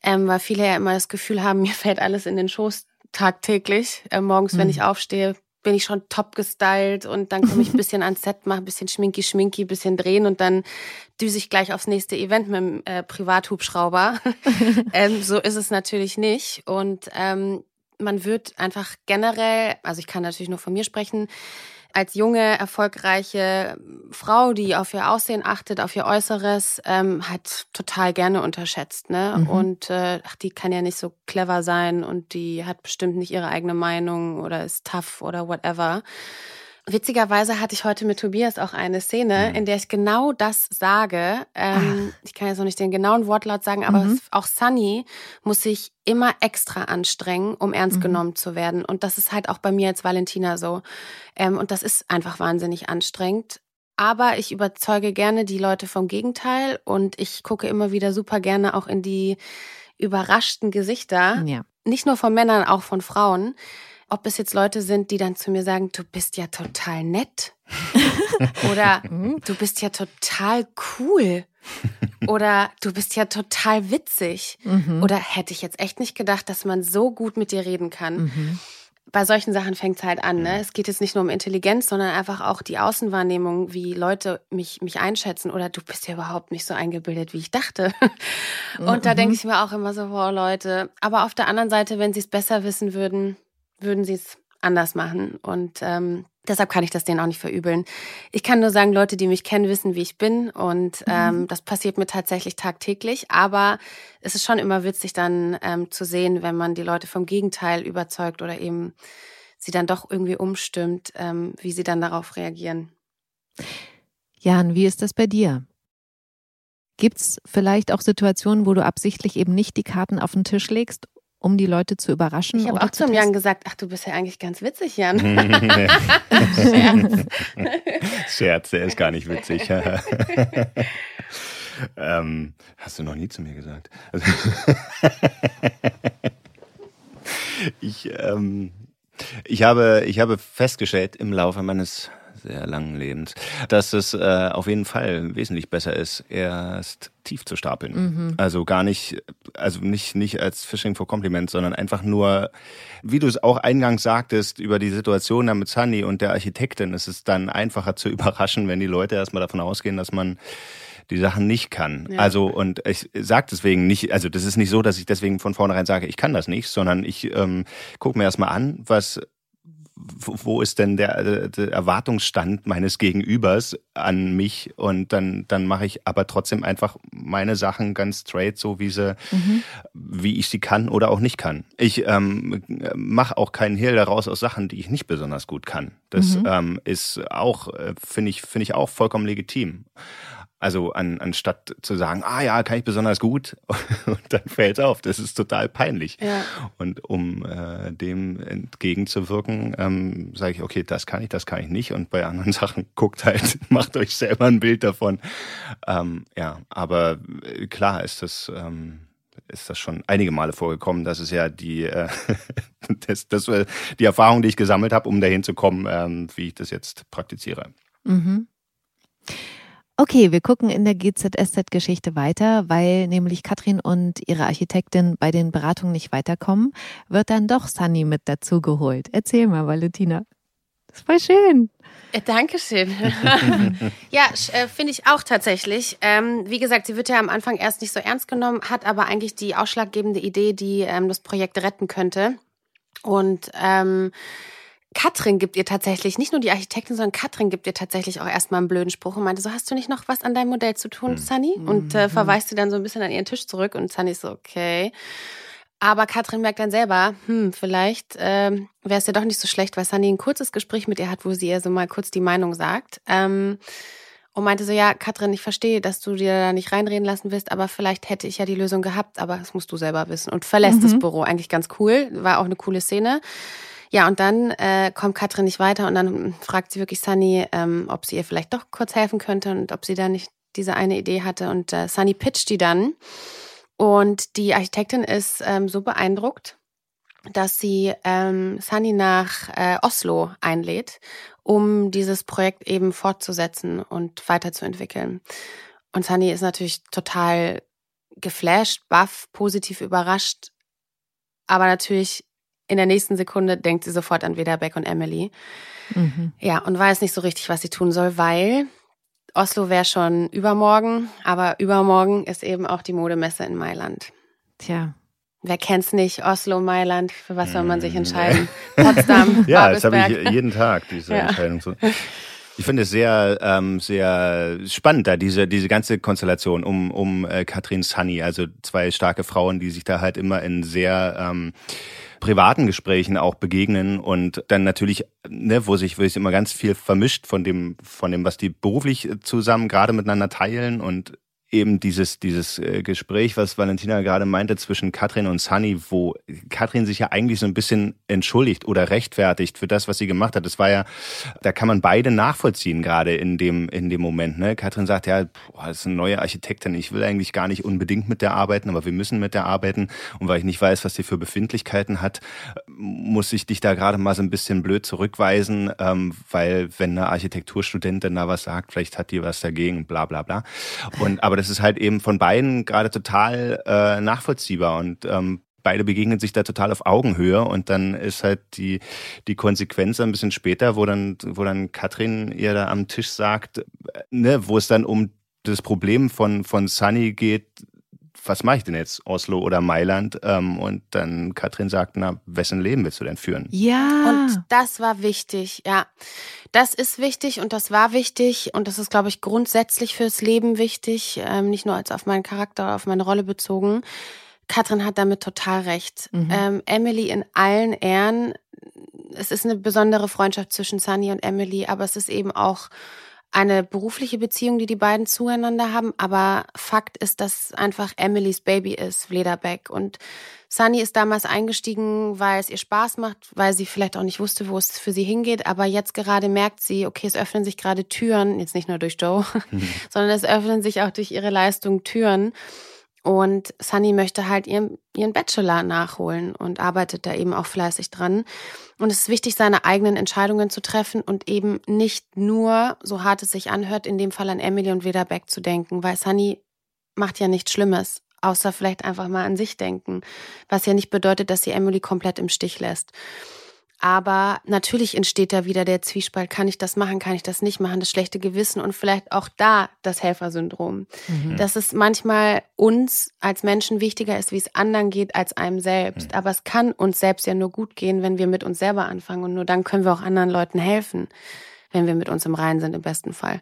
ähm, weil viele ja immer das Gefühl haben, mir fällt alles in den Schoß tagtäglich. Äh, morgens, wenn Mhm. ich aufstehe, bin ich schon top gestylt und dann komme ich ein bisschen ans Set, mache ein bisschen schminky, schminky, bisschen drehen und dann düse ich gleich aufs nächste Event mit dem äh, Privathubschrauber. ähm, so ist es natürlich nicht. Und ähm, man wird einfach generell, also ich kann natürlich nur von mir sprechen, als junge, erfolgreiche Frau, die auf ihr Aussehen achtet, auf ihr Äußeres, ähm, halt total gerne unterschätzt. Ne? Mhm. Und äh, ach, die kann ja nicht so clever sein und die hat bestimmt nicht ihre eigene Meinung oder ist tough oder whatever. Witzigerweise hatte ich heute mit Tobias auch eine Szene, Mhm. in der ich genau das sage. Ähm, ich kann jetzt noch nicht den genauen Wortlaut sagen, aber Mhm. auch Sunny muss sich immer extra anstrengen, um ernst Mhm. genommen zu werden. Und das ist halt auch bei mir als Valentina so. Ähm, und das ist einfach wahnsinnig anstrengend. Aber ich überzeuge gerne die Leute vom Gegenteil und ich gucke immer wieder super gerne auch in die überraschten Gesichter Ja. nicht nur von Männern, auch von Frauen. Ob es jetzt Leute sind, die dann zu mir sagen, du bist ja total nett. Oder Mhm. du bist ja total cool. Oder du bist ja total witzig. Mhm. Oder hätte ich jetzt echt nicht gedacht, dass man so gut mit dir reden kann. Mhm. Bei solchen Sachen fängt es halt an. Ne? Es geht jetzt nicht nur um Intelligenz, sondern einfach auch die Außenwahrnehmung, wie Leute mich, mich einschätzen. Oder du bist ja überhaupt nicht so eingebildet, wie ich dachte. Und da Mhm. denke ich mir auch immer so, wow, Leute. Aber auf der anderen Seite, wenn sie es besser wissen würden, würden sie es anders machen. Und ähm, deshalb kann ich das denen auch nicht verübeln. Ich kann nur sagen, Leute, die mich kennen, wissen, wie ich bin. Und ähm, das passiert mir tatsächlich tagtäglich. Aber es ist schon immer witzig dann ähm, zu sehen, wenn man die Leute vom Gegenteil überzeugt oder eben sie dann doch irgendwie umstimmt, ähm, wie sie dann darauf reagieren. Jan, wie ist das bei dir? Gibt's vielleicht auch Situationen, wo du absichtlich eben nicht die Karten auf den Tisch legst, um die Leute zu überraschen? Ich habe auch zu zum Jan gesagt, ach, du bist ja eigentlich ganz witzig, Jan. Scherz, der ist gar nicht witzig. ähm, hast du noch nie zu mir gesagt. Also ich, ähm, ich, habe, ich habe festgestellt im Laufe meines sehr langen Lebens, dass es äh, auf jeden Fall wesentlich besser ist, erst tief zu stapeln. Mhm. Also gar nicht, also nicht, nicht als Fishing for Compliment, sondern einfach nur, wie du es auch eingangs sagtest, über die Situation da mit Sunny und der Architektin ist es dann einfacher zu überraschen, wenn die Leute erstmal davon ausgehen, dass man die Sachen nicht kann. Ja. Also und ich sage deswegen nicht, also das ist nicht so, dass ich deswegen von vornherein sage, ich kann das nicht, sondern ich ähm, gucke mir erstmal an, was wo ist denn der, äh, der Erwartungsstand meines Gegenübers an mich und dann dann mache ich aber trotzdem einfach meine Sachen ganz straight so wie sie Mhm. wie ich sie kann oder auch nicht kann. Ich ähm, mache auch keinen Hehl daraus aus Sachen, die ich nicht besonders gut kann. Das Mhm. ähm, ist auch äh, finde ich finde ich auch vollkommen legitim. Also an, anstatt zu sagen, ah ja, kann ich besonders gut, und dann fällt auf, das ist total peinlich. Ja. Und um äh, dem entgegenzuwirken, ähm, sage ich, okay, das kann ich, das kann ich nicht. Und bei anderen Sachen guckt halt, macht euch selber ein Bild davon. Ähm, ja, aber äh, klar ist das, ähm, ist das schon einige Male vorgekommen. Das ist ja die, äh, das, das, äh, die Erfahrung, die ich gesammelt habe, um dahin zu kommen, ähm, wie ich das jetzt praktiziere. Mhm. Okay, wir gucken in der GZSZ-Geschichte weiter, weil nämlich Katrin und ihre Architektin bei den Beratungen nicht weiterkommen, wird dann doch Sunny mit dazugeholt. Erzähl mal, Valentina. Das voll schön. Äh, Dankeschön. ja, äh, finde ich auch tatsächlich. Ähm, wie gesagt, sie wird ja am Anfang erst nicht so ernst genommen, hat aber eigentlich die ausschlaggebende Idee, die ähm, das Projekt retten könnte. Und ähm, Katrin gibt ihr tatsächlich, nicht nur die Architektin, sondern Katrin gibt ihr tatsächlich auch erstmal einen blöden Spruch und meinte, so hast du nicht noch was an deinem Modell zu tun, Sunny? Und äh, verweist sie dann so ein bisschen an ihren Tisch zurück und Sunny ist so, okay. Aber Katrin merkt dann selber, hm, vielleicht ähm, wäre es ja doch nicht so schlecht, weil Sunny ein kurzes Gespräch mit ihr hat, wo sie ihr so mal kurz die Meinung sagt. Ähm, und meinte so, ja, Katrin, ich verstehe, dass du dir da nicht reinreden lassen willst, aber vielleicht hätte ich ja die Lösung gehabt, aber das musst du selber wissen. Und verlässt das Büro. Eigentlich ganz cool, war auch eine coole Szene. Ja, und dann äh, kommt Katrin nicht weiter und dann fragt sie wirklich Sunny, ähm, ob sie ihr vielleicht doch kurz helfen könnte und ob sie da nicht diese eine Idee hatte. Und äh, Sunny pitcht die dann Und die Architektin ist ähm, so beeindruckt, dass sie ähm, Sunny nach äh, Oslo einlädt, um dieses Projekt eben fortzusetzen und weiterzuentwickeln. Und Sunny ist natürlich total geflasht, baff, positiv überrascht, aber natürlich in der nächsten Sekunde denkt sie sofort an Weda Beck und Emily. Mhm. Ja, und weiß nicht so richtig, was sie tun soll, weil Oslo wäre schon übermorgen, aber übermorgen ist eben auch die Modemesse in Mailand. Tja. Wer kennt's nicht? Oslo, Mailand, für was soll man sich entscheiden? Potsdam, Ja, das habe ich jeden Tag, diese ja. Entscheidung. Ich finde es sehr, ähm, sehr spannend, da diese, diese ganze Konstellation um, um äh, Katrin Sunny, also zwei starke Frauen, die sich da halt immer in sehr ähm, privaten Gesprächen auch begegnen und dann natürlich, ne, wo sich, wo sich immer ganz viel vermischt von dem, von dem, was die beruflich zusammen gerade miteinander teilen und eben dieses, dieses äh, Gespräch, was Valentina gerade meinte zwischen Katrin und Sunny, wo Katrin sich ja eigentlich so ein bisschen entschuldigt oder rechtfertigt für das, was sie gemacht hat. Das war ja, da kann man beide nachvollziehen, gerade in dem, in dem Moment. Ne? Katrin sagt ja, boah, das ist eine neue Architektin, ich will eigentlich gar nicht unbedingt mit der arbeiten, aber wir müssen mit der arbeiten. Und weil ich nicht weiß, was sie für Befindlichkeiten hat, muss ich dich da gerade mal so ein bisschen blöd zurückweisen, ähm, weil wenn eine Architekturstudentin da was sagt, vielleicht hat die was dagegen, bla bla bla. Und aber das ist halt eben von beiden gerade total äh, nachvollziehbar und ähm, beide begegnen sich da total auf Augenhöhe und dann ist halt die, die Konsequenz ein bisschen später, wo dann, wo dann Katrin ihr da am Tisch sagt, äh, ne, wo es dann um das Problem von, von Sunny geht, was mache ich denn jetzt, Oslo oder Mailand? Ähm, und dann Katrin sagt, na, wessen Leben willst du denn führen? Ja. Und das war wichtig, ja. Das ist wichtig und das war wichtig und das ist, glaube ich, grundsätzlich fürs Leben wichtig, ähm, nicht nur als auf meinen Charakter oder auf meine Rolle bezogen. Katrin hat damit total recht. Mhm. Ähm, Emily in allen Ehren. Es ist eine besondere Freundschaft zwischen Sunny und Emily, aber es ist eben auch eine berufliche Beziehung, die die beiden zueinander haben. Aber Fakt ist, dass einfach Emilys Baby ist, Flederbeck. Und Sunny ist damals eingestiegen, weil es ihr Spaß macht, weil sie vielleicht auch nicht wusste, wo es für sie hingeht. Aber jetzt gerade merkt sie, okay, es öffnen sich gerade Türen, jetzt nicht nur durch Joe, mhm. sondern es öffnen sich auch durch ihre Leistung Türen. Und Sunny möchte halt ihren, ihren Bachelor nachholen und arbeitet da eben auch fleißig dran. Und es ist wichtig, seine eigenen Entscheidungen zu treffen und eben nicht nur, so hart es sich anhört, in dem Fall an Emily und Wederbeck zu denken, weil Sunny macht ja nichts Schlimmes, außer vielleicht einfach mal an sich denken, was ja nicht bedeutet, dass sie Emily komplett im Stich lässt. Aber natürlich entsteht da wieder der Zwiespalt. Kann ich das machen? Kann ich das nicht machen? Das schlechte Gewissen und vielleicht auch da das Helfersyndrom. Mhm. Dass es manchmal uns als Menschen wichtiger ist, wie es anderen geht, als einem selbst. Mhm. Aber es kann uns selbst ja nur gut gehen, wenn wir mit uns selber anfangen. Und nur dann können wir auch anderen Leuten helfen, wenn wir mit uns im Reinen sind, im besten Fall.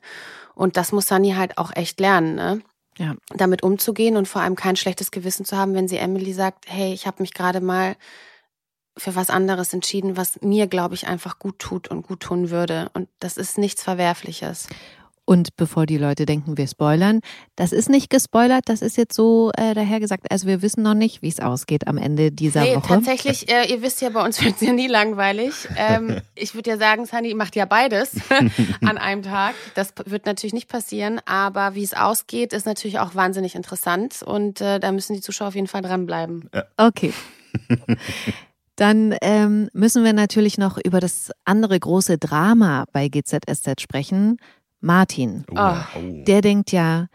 Und das muss Sunny halt auch echt lernen, ne? Ja. Damit umzugehen und vor allem kein schlechtes Gewissen zu haben, wenn sie Emily sagt, hey, ich habe mich gerade mal für was anderes entschieden, was mir, glaube ich, einfach gut tut und gut tun würde. Und das ist nichts Verwerfliches. Und bevor die Leute denken, wir spoilern, das ist nicht gespoilert, das ist jetzt so äh, dahergesagt. Also wir wissen noch nicht, wie es ausgeht am Ende dieser nee, Woche. Tatsächlich, äh, ihr wisst ja, bei uns wird es ja nie langweilig. Ähm, ich würde ja sagen, Sunny macht ja beides an einem Tag. Das wird natürlich nicht passieren, aber wie es ausgeht, ist natürlich auch wahnsinnig interessant und äh, da müssen die Zuschauer auf jeden Fall dranbleiben. Ja. Okay. Dann ähm, müssen wir natürlich noch über das andere große Drama bei GZSZ sprechen. Martin. Oh. Der denkt ja,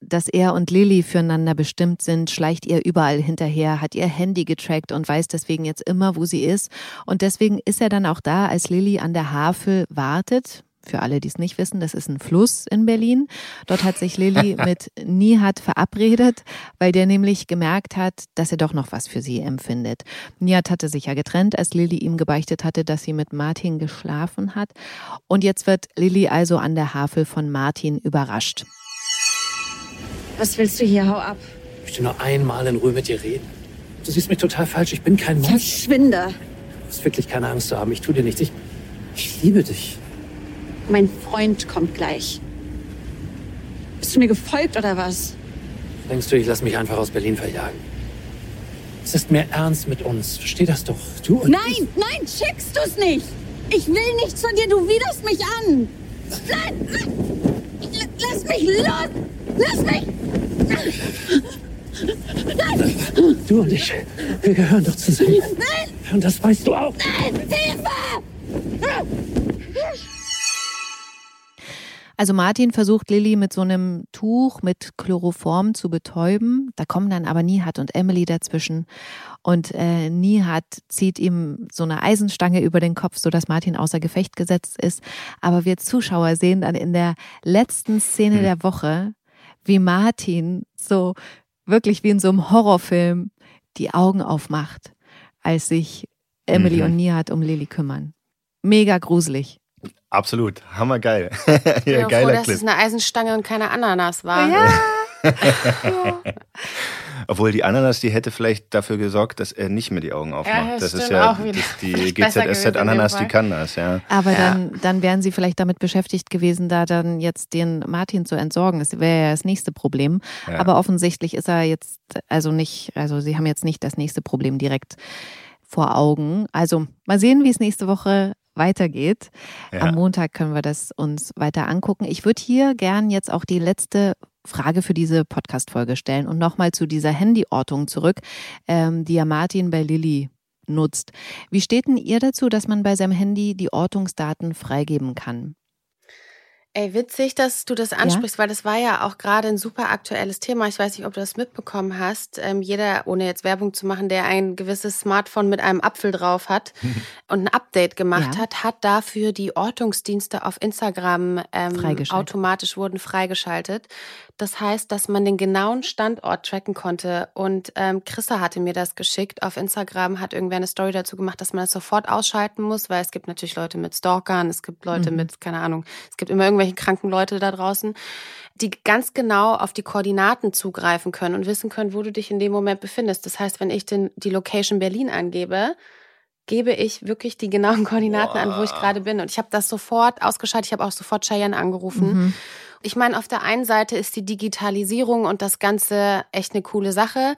dass er und Lilly füreinander bestimmt sind, schleicht ihr überall hinterher, hat ihr Handy getrackt und weiß deswegen jetzt immer, wo sie ist. Und deswegen ist er dann auch da, als Lilly an der Havel wartet. Für alle, die es nicht wissen, das ist ein Fluss in Berlin. Dort hat sich Lilly mit Nihat verabredet, weil der nämlich gemerkt hat, dass er doch noch was für sie empfindet. Nihat hatte sich ja getrennt, als Lilly ihm gebeichtet hatte, dass sie mit Martin geschlafen hat. Und jetzt wird Lilly also an der Havel von Martin überrascht. Was willst du hier? Hau ab. Ich möchte nur einmal in Ruhe mit dir reden. Du siehst mich total falsch. Ich bin kein Monster. Verschwinde. Du hast wirklich keine Angst zu haben. Ich tue dir nichts. Ich, ich liebe dich. Mein Freund kommt gleich. Bist du mir gefolgt oder was? Denkst du, ich lass mich einfach aus Berlin verjagen? Es ist mir ernst mit uns. Versteh das doch. Du und Nein, ich. nein, schickst du's nicht. Ich will nichts von dir. Du widerst mich an. Nein, lass mich los. Lass mich. Nein. Du und ich, wir gehören doch zusammen. Nein! Und das weißt du auch. Nein! Hilfe! Also Martin versucht Lilly mit so einem Tuch mit Chloroform zu betäuben. Da kommen dann aber Nihat und Emily dazwischen. Und äh, Nihat zieht ihm so eine Eisenstange über den Kopf, sodass Martin außer Gefecht gesetzt ist. Aber wir Zuschauer sehen dann in der letzten Szene Hm. der Woche, wie Martin so wirklich wie in so einem Horrorfilm die Augen aufmacht, als sich Emily Mhm. und Nihat um Lilly kümmern. Mega gruselig. Absolut, hammergeil. Ich bin ja, froh, geiler dass Clip. es eine Eisenstange und keine Ananas war. Obwohl die Ananas, die hätte vielleicht dafür gesorgt, dass er nicht mehr die Augen aufmacht. das das ist ja auch wieder. das, die GZSZ-Ananas, die kann das, ja. Aber Ja. dann, dann wären sie vielleicht damit beschäftigt gewesen, da dann jetzt den Martin zu entsorgen. Das wäre ja das nächste Problem. Ja. Aber offensichtlich ist er jetzt, also nicht, also sie haben jetzt nicht das nächste Problem direkt vor Augen. Also mal sehen, wie es nächste Woche weitergeht. Ja. Am Montag können wir das uns weiter angucken. Ich würde hier gern jetzt auch die letzte Frage für diese Podcast-Folge stellen und nochmal zu dieser Handyortung zurück, ähm, die ja Martin bei Lilly nutzt. Wie steht denn ihr dazu, dass man bei seinem Handy die Ortungsdaten freigeben kann? Ey, witzig, dass du das ansprichst, weil das war ja auch gerade ein super aktuelles Thema. Ich weiß nicht, ob du das mitbekommen hast. Ähm, jeder, ohne jetzt Werbung zu machen, der ein gewisses Smartphone mit einem Apfel drauf hat und ein Update gemacht Ja. hat, hat dafür die Ortungsdienste auf Instagram ähm, automatisch wurden freigeschaltet. Das heißt, dass man den genauen Standort tracken konnte. Und ähm, Chrissa hatte mir das geschickt. Auf Instagram hat irgendwer eine Story dazu gemacht, dass man das sofort ausschalten muss, weil es gibt natürlich Leute mit Stalkern, es gibt Leute Mhm. mit, keine Ahnung, es gibt immer irgendwelche kranken Leute da draußen, die ganz genau auf die Koordinaten zugreifen können und wissen können, wo du dich in dem Moment befindest. Das heißt, wenn ich den, die Location Berlin angebe, gebe ich wirklich die genauen Koordinaten an, wo ich gerade bin. Und ich habe das sofort ausgeschaltet. Ich habe auch sofort Cheyenne angerufen. Mhm. Ich meine, auf der einen Seite ist die Digitalisierung und das Ganze echt eine coole Sache.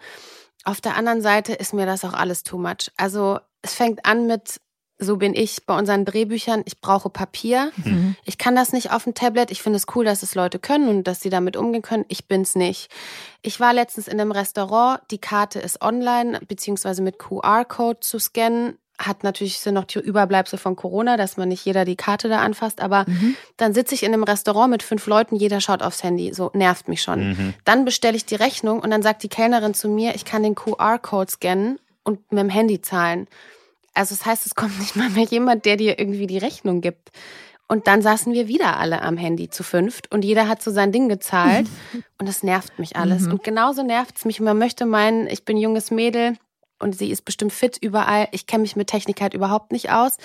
Auf der anderen Seite ist mir das auch alles too much. Also es fängt an mit, so bin ich bei unseren Drehbüchern, ich brauche Papier. Mhm. Ich kann das nicht auf dem Tablet. Ich finde es cool, dass es Leute können und dass sie damit umgehen können. Ich bin's nicht. Ich war letztens in einem Restaurant. Die Karte ist online beziehungsweise mit QR-Code zu scannen. Hat natürlich sind noch die Überbleibsel von Corona, dass man nicht jeder die Karte da anfasst. Aber Mhm. dann sitze ich in einem Restaurant mit fünf Leuten, jeder schaut aufs Handy. So nervt mich schon. Mhm. Dann bestelle ich die Rechnung und dann sagt die Kellnerin zu mir, ich kann den QR-Code scannen und mit dem Handy zahlen. Also das heißt, es kommt nicht mal mehr jemand, der dir irgendwie die Rechnung gibt. Und dann saßen wir wieder alle am Handy zu fünft und jeder hat so sein Ding gezahlt und das nervt mich alles. Mhm. Und genauso nervt es mich. Man möchte meinen, ich bin junges Mädel und sie ist bestimmt fit überall. Ich kenne mich mit Technik halt überhaupt nicht aus.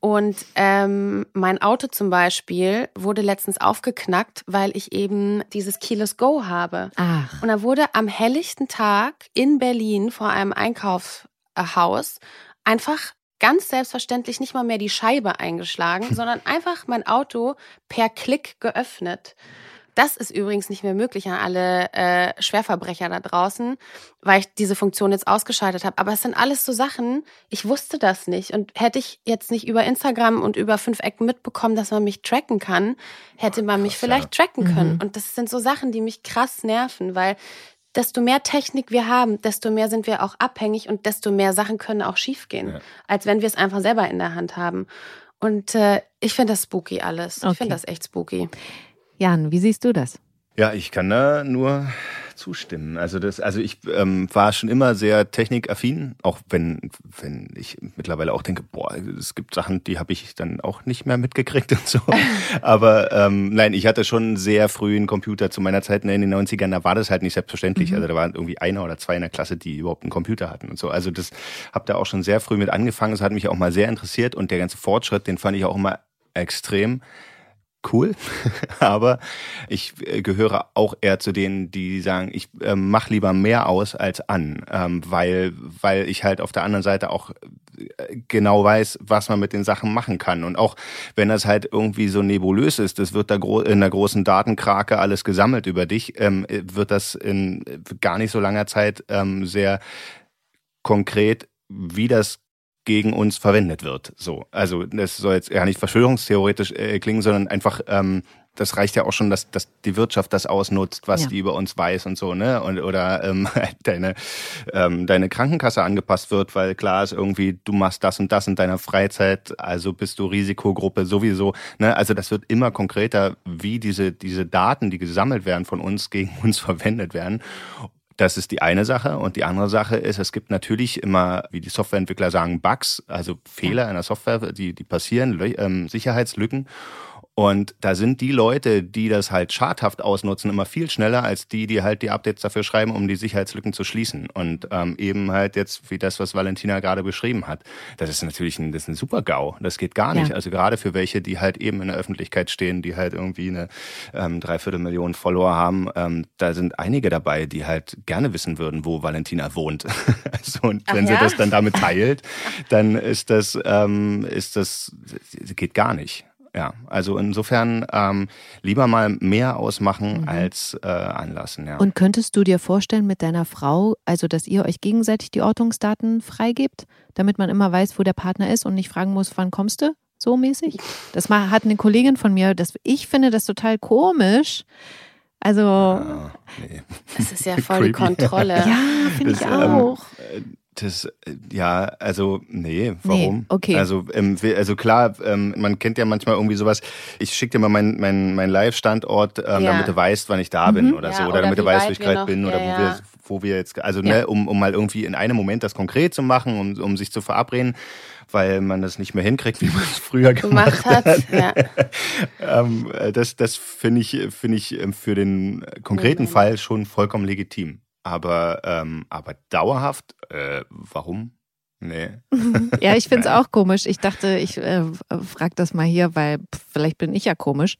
Und ähm, mein Auto zum Beispiel wurde letztens aufgeknackt, weil ich eben dieses Keyless Go habe. Ach, Und da wurde am helllichten Tag in Berlin vor einem Einkaufshaus einfach ganz selbstverständlich nicht mal mehr die Scheibe eingeschlagen, sondern einfach mein Auto per Klick geöffnet. Das ist übrigens nicht mehr möglich an alle äh, Schwerverbrecher da draußen, weil ich diese Funktion jetzt ausgeschaltet habe. Aber es sind alles so Sachen, ich wusste das nicht. Und hätte ich jetzt nicht über Instagram und über fünf Ecken mitbekommen, dass man mich tracken kann, hätte man mich vielleicht tracken können. Mhm. Und das sind so Sachen, die mich krass nerven, weil desto mehr Technik wir haben, desto mehr sind wir auch abhängig und desto mehr Sachen können auch schiefgehen, Ja. als wenn wir es einfach selber in der Hand haben. Und äh, ich finde das spooky alles. Okay. Ich finde das echt spooky. Jan, wie siehst du das? Ja, ich kann da nur zustimmen. Also das, also ich ähm, war schon immer sehr technikaffin, auch wenn, wenn ich mittlerweile auch denke, boah, es gibt Sachen, die habe ich dann auch nicht mehr mitgekriegt und so. Aber ähm, nein, ich hatte schon sehr früh einen Computer zu meiner Zeit in den 90ern, da war das halt nicht selbstverständlich. Also da waren irgendwie einer oder zwei in der Klasse, die überhaupt einen Computer hatten und so. Also das habe da auch schon sehr früh mit angefangen. Das hat mich auch mal sehr interessiert und der ganze Fortschritt, den fand ich auch immer extrem cool, aber ich äh, gehöre auch eher zu denen, die sagen, ich äh, mache lieber mehr aus als an, ähm, weil, weil ich halt auf der anderen Seite auch äh, genau weiß, was man mit den Sachen machen kann. Und auch wenn das halt irgendwie so nebulös ist, das wird da gro in einer großen Datenkrake alles gesammelt über dich, ähm, wird das in gar nicht so langer Zeit ähm, sehr konkret, wie das gegen uns verwendet wird. So, also das soll jetzt ja nicht verschwörungstheoretisch äh, klingen, sondern einfach ähm, das reicht ja auch schon, dass, dass die Wirtschaft das ausnutzt, was Ja. die über uns weiß und so, ne? Und, oder ähm, deine, ähm, deine Krankenkasse angepasst wird, weil klar ist irgendwie, du machst das und das in deiner Freizeit, also bist du Risikogruppe sowieso. Ne? Also das wird immer konkreter, wie diese, diese Daten, die gesammelt werden von uns, gegen uns verwendet werden. Das ist die eine Sache. Und die andere Sache ist, es gibt natürlich immer, wie die Softwareentwickler sagen, Bugs, also Fehler in der Software, die, die passieren, ähm, Sicherheitslücken. Und da sind die Leute, die das halt schadhaft ausnutzen, immer viel schneller als die, die halt die Updates dafür schreiben, um die Sicherheitslücken zu schließen. Und ähm, eben halt jetzt, wie das, was Valentina gerade beschrieben hat. Das ist natürlich ein, das ist ein super GAU. Das geht gar nicht. Ja. Also gerade für welche, die halt eben in der Öffentlichkeit stehen, die halt irgendwie eine ähm, Dreiviertelmillion Follower haben, ähm, da sind einige dabei, die halt gerne wissen würden, wo Valentina wohnt. also, und Ach wenn ja? sie das dann damit teilt, dann ist das, ähm, ist das, geht gar nicht. Ja, also insofern ähm, lieber mal mehr ausmachen als äh, anlassen. Ja. Und könntest du dir vorstellen mit deiner Frau, also dass ihr euch gegenseitig die Ortungsdaten freigebt, damit man immer weiß, wo der Partner ist und nicht fragen muss, wann kommst du? So mäßig? Das mal- hat eine Kollegin von mir, das, ich finde das total komisch. Also, Ah, nee. Das ist ja voll die. Kontrolle. ja, finde ich ähm, auch. Das, äh, ja, also, nee, warum? okay. Also, ähm, also klar, ähm, man kennt ja manchmal irgendwie sowas, ich schicke dir mal meinen mein, mein Live-Standort, ähm, Ja. damit du weißt, wann ich da bin oder Ja, so, oder, oder damit du weißt, wo ich gerade bin oder ja, wo ja. wir, wo wir jetzt, also ne, um, um mal irgendwie in einem Moment das konkret zu machen, um, um sich zu verabreden, weil man das nicht mehr hinkriegt, wie man es früher gemacht gemacht hat. Ja. ähm, äh, das das finde ich, finde ich ähm, für den konkreten Mhm. Fall schon vollkommen legitim. Aber, ähm, aber dauerhaft, äh, warum? Nee. Ja, ich finde es auch komisch. Ich dachte, ich äh, frage das mal hier, weil pff, vielleicht bin ich ja komisch.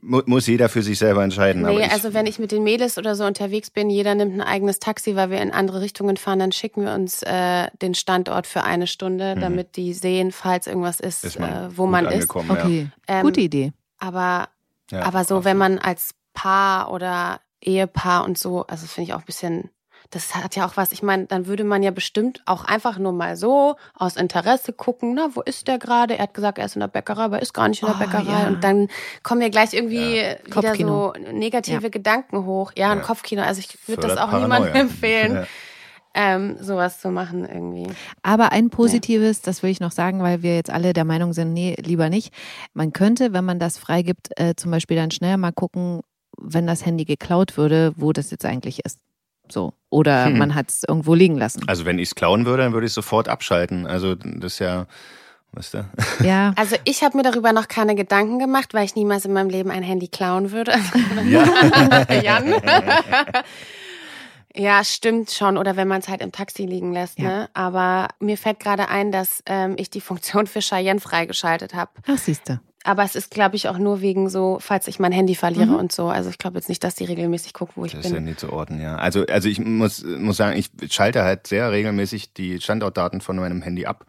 Mu muss jeder für sich selber entscheiden. Nee, also wenn ich mit den Mädels oder so unterwegs bin, jeder nimmt ein eigenes Taxi, weil wir in andere Richtungen fahren, dann schicken wir uns äh, den Standort für eine Stunde, damit die sehen, falls irgendwas ist, Mhm. ist man äh, wo man ist. Okay, Ähm, gute Idee. Aber, Ja. Ja, aber so, wenn man als Paar oder Ehepaar und so, also das finde ich auch ein bisschen, das hat ja auch was, ich meine, dann würde man ja bestimmt auch einfach nur mal so aus Interesse gucken, na, wo ist der gerade? Er hat gesagt, er ist in der Bäckerei, aber er ist gar nicht in der Oh, Bäckerei. ja. Und dann kommen ja gleich irgendwie wieder Kopfkino. so negative Ja. Gedanken hoch. Ja, ein Ja. Kopfkino. Also ich würde das auch Paranoia. niemandem empfehlen, Ja. ähm, sowas zu machen irgendwie. Aber ein positives, das will ich noch sagen, weil wir jetzt alle der Meinung sind, nee, lieber nicht. Man könnte, wenn man das freigibt, äh, zum Beispiel dann schnell mal gucken, wenn das Handy geklaut würde, wo das jetzt eigentlich ist. So. Oder Hm. man hat es irgendwo liegen lassen. Also wenn ich es klauen würde, dann würde ich sofort abschalten. Also das ist ja, weißt du? Ja. Also ich habe mir darüber noch keine Gedanken gemacht, weil ich niemals in meinem Leben ein Handy klauen würde. Ja. Jan. Ja, stimmt schon. Oder wenn man es halt im Taxi liegen lässt. Ja. Ne? Aber mir fällt gerade ein, dass ähm, ich die Funktion für Cheyenne freigeschaltet habe. Ach, siehste. Aber es ist, glaube ich, auch nur wegen so, falls ich mein Handy verliere Mhm. und so. Also ich glaube jetzt nicht, dass die regelmäßig guckt, wo ich Das ist ja bin. nie zu orten, ja. Also, also ich muss, muss sagen, ich schalte halt sehr regelmäßig die Standortdaten von meinem Handy ab.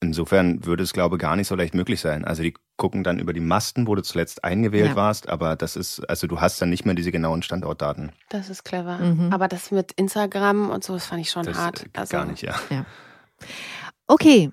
Insofern würde es, glaube ich, gar nicht so leicht möglich sein. Also die gucken dann über die Masten, wo du zuletzt eingewählt Ja. warst, aber das ist, also du hast dann nicht mehr diese genauen Standortdaten. Das ist clever. Mhm. Aber das mit Instagram und so, das fand ich schon Das hart. äh, Also, gar nicht, ja. Okay.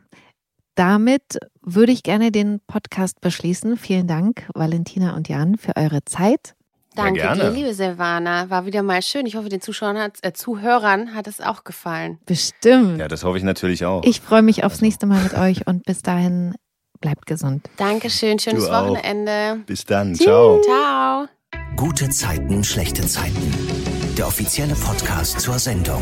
Damit würde ich gerne den Podcast beschließen. Vielen Dank, Valentina und Jan, für eure Zeit. Danke gerne. dir, liebe Silvana. War wieder mal schön. Ich hoffe, den Zuschauern hat, äh, Zuhörern hat es auch gefallen. Bestimmt. Ja, das hoffe ich natürlich auch. Ich freue mich aufs nächste Mal mit euch und bis dahin bleibt gesund. Dankeschön, schönes Du auch. Wochenende. Bis dann, ciao. Ciao. Gute Zeiten, schlechte Zeiten. Der offizielle Podcast zur Sendung.